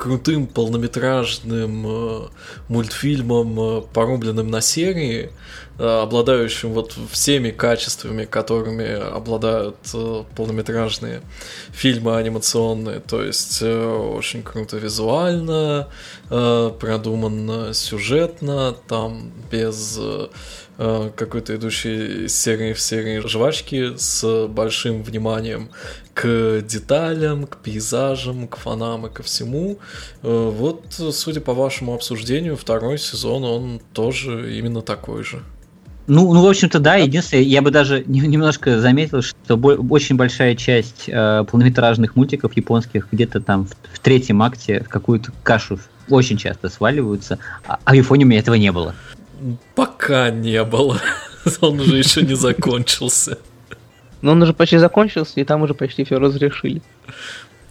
крутым полнометражным э, мультфильмом, э, порубленным на серии, э, обладающим вот всеми качествами, которыми обладают полнометражные фильмы анимационные. То есть очень круто визуально, продуманно сюжетно, там без э, какой-то идущий серии в серии жвачки с большим вниманием к деталям, к пейзажам, к фонам и ко всему. Э, вот, судя по вашему обсуждению, второй сезон, он тоже именно такой же. Ну, ну, в общем-то, да. Единственное, я бы даже немножко заметил, что очень большая часть э, полнометражных мультиков японских где-то там в, в третьем акте в какую-то кашу очень часто сваливаются, а, а в Японии этого не было. Пока не было. [LAUGHS] Он уже еще не закончился. Но он уже почти закончился, и там уже почти все разрешили.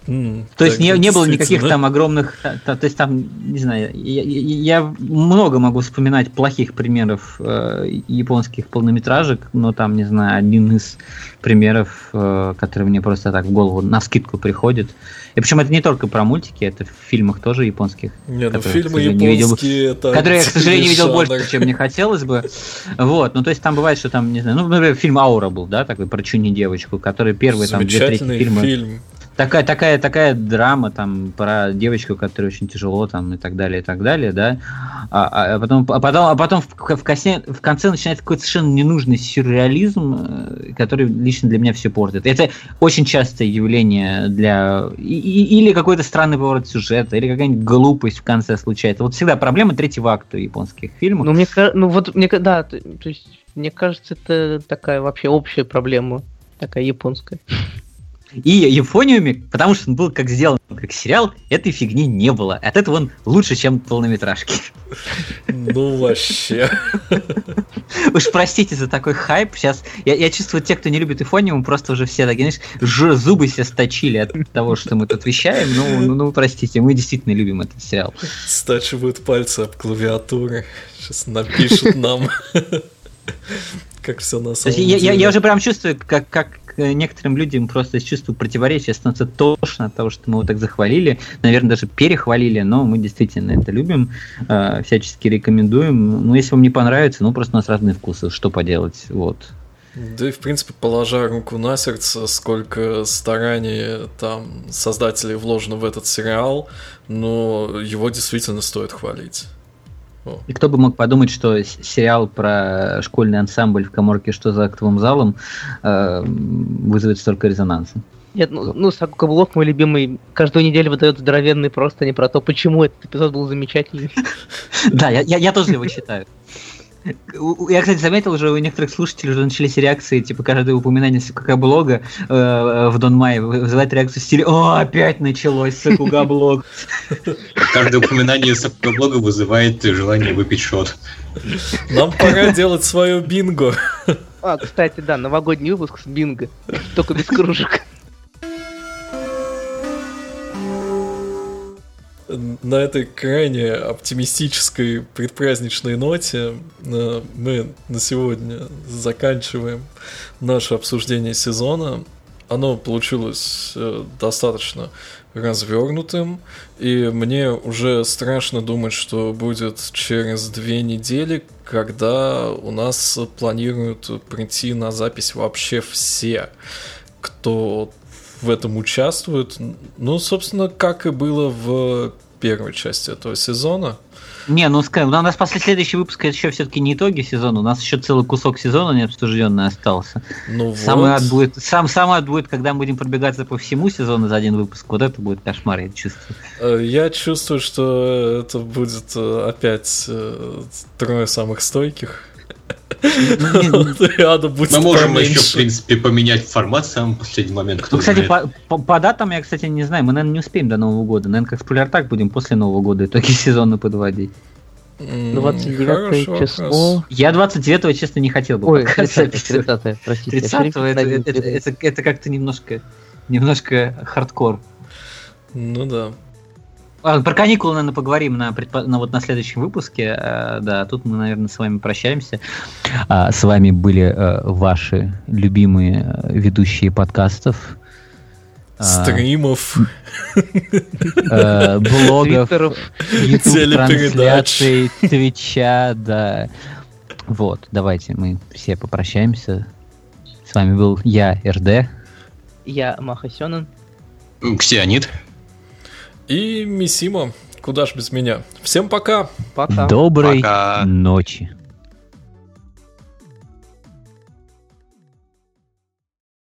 Mm, то есть не, не было никаких там огромных, то, то есть там, не знаю, я, я много могу вспоминать плохих примеров э, японских полнометражек, но там, не знаю, один из примеров, э, который мне просто так в голову на скидку приходит. И причем это не только про мультики, это в фильмах тоже японских. Не, ну фильмы японские видел, это... Которые я, к сожалению, видел больше, чем мне хотелось бы. Вот, ну то есть там бывает, что там, не знаю, ну, например, фильм Аура был, да, такой про Чуни девочку, который первый там две трети фильма. фильм такая, такая, такая драма там про девочку, которой очень тяжело там и так далее, и так далее, да. А, а потом, а потом, а потом в, в, конце, в конце начинается какой-то совершенно ненужный сюрреализм, э, который лично для меня все портит. Это очень частое явление для... И, или какой-то странный поворот сюжета, или какая-нибудь глупость в конце случается. Вот всегда проблема третьего акта японских фильмов. Ну, мне, ну вот, мне, да, то есть, мне кажется, это такая вообще общая проблема, такая японская. И Япониуме, потому что он был как сделан как сериал, этой фигни не было. От этого он лучше, чем полнометражки. Ну вообще. Уж простите за такой хайп. Сейчас я, я чувствую, те, кто не любит Япониум, просто уже все такие, знаешь, зубы себе сточили от того, что мы тут вещаем. Ну, ну, ну, простите, мы действительно любим этот сериал. Стачивают пальцы об клавиатуры. Сейчас напишут нам. Как все на самом деле. Я, я уже прям чувствую, как, как некоторым людям просто из чувства противоречия становится тошно от того, что мы его так захвалили, наверное, даже перехвалили, но мы действительно это любим, э, всячески рекомендуем. Ну, если вам не понравится, ну, просто у нас разные вкусы, что поделать, вот. Да и, в принципе, положа руку на сердце, сколько стараний там создателей вложено в этот сериал, но его действительно стоит хвалить. И кто бы мог подумать, что сериал про школьный ансамбль в коморке «Что за актовым залом» э, вызовет столько резонанса. Нет, ну, ну Саку Блок, мой любимый, каждую неделю выдает здоровенный просто не про то, почему этот эпизод был замечательный. [LAUGHS] Да, я тоже его читаю. Я, кстати, заметил уже у некоторых слушателей уже начались реакции, типа каждое упоминание Сакуга блога э, в Дон Май вызывает реакцию в стиле «О, опять началось Сакуга блог». Каждое упоминание Сакуга блога вызывает желание выпить шот. Нам пора делать свое бинго. А, кстати, да, новогодний выпуск с бинго, только без кружек. На этой крайне оптимистической предпраздничной ноте э, мы на сегодня заканчиваем наше обсуждение сезона. Оно получилось э, достаточно развернутым, и мне уже страшно думать, что будет через две недели, когда у нас планируют прийти на запись вообще все, кто в этом участвуют. Ну, собственно, как и было в первой части этого сезона. Не, ну скажем, у нас после следующего выпуска еще все-таки не итоги сезона, у нас еще целый кусок сезона необсужденный остался. Ну самый вот. ад будет, сам самый ад будет, когда мы будем пробегаться по всему сезону за один выпуск. Вот это будет кошмар, я чувствую. Э, я чувствую, что это будет э, опять э, трое самых стойких. Мы можем еще, в принципе, поменять формат в самый последний момент. Ну, кстати, по датам я, кстати, не знаю. Мы, наверное, не успеем до Нового года. Наверное, как спойлер так будем после Нового года итоги [LAUGHS] сезона подводить. 29 число. Я 29 честно, не хотел бы. Ой, 30 30 простите. 30 это, это, это, это как-то немножко, немножко хардкор. Ну да. А, про каникулы, наверное, поговорим на, предпо... на, вот на следующем выпуске. А, да, тут мы, наверное, с вами прощаемся. А, с вами были а, ваши любимые ведущие подкастов. Стримов. Блогов. YouTube-трансляций, Твича, да. Вот, давайте мы все попрощаемся. С вами был я, РД. Я, Маха Сёнэн. Ксионид. И Мисимо. Куда ж без меня. Всем пока. Пока. Доброй пока. ночи.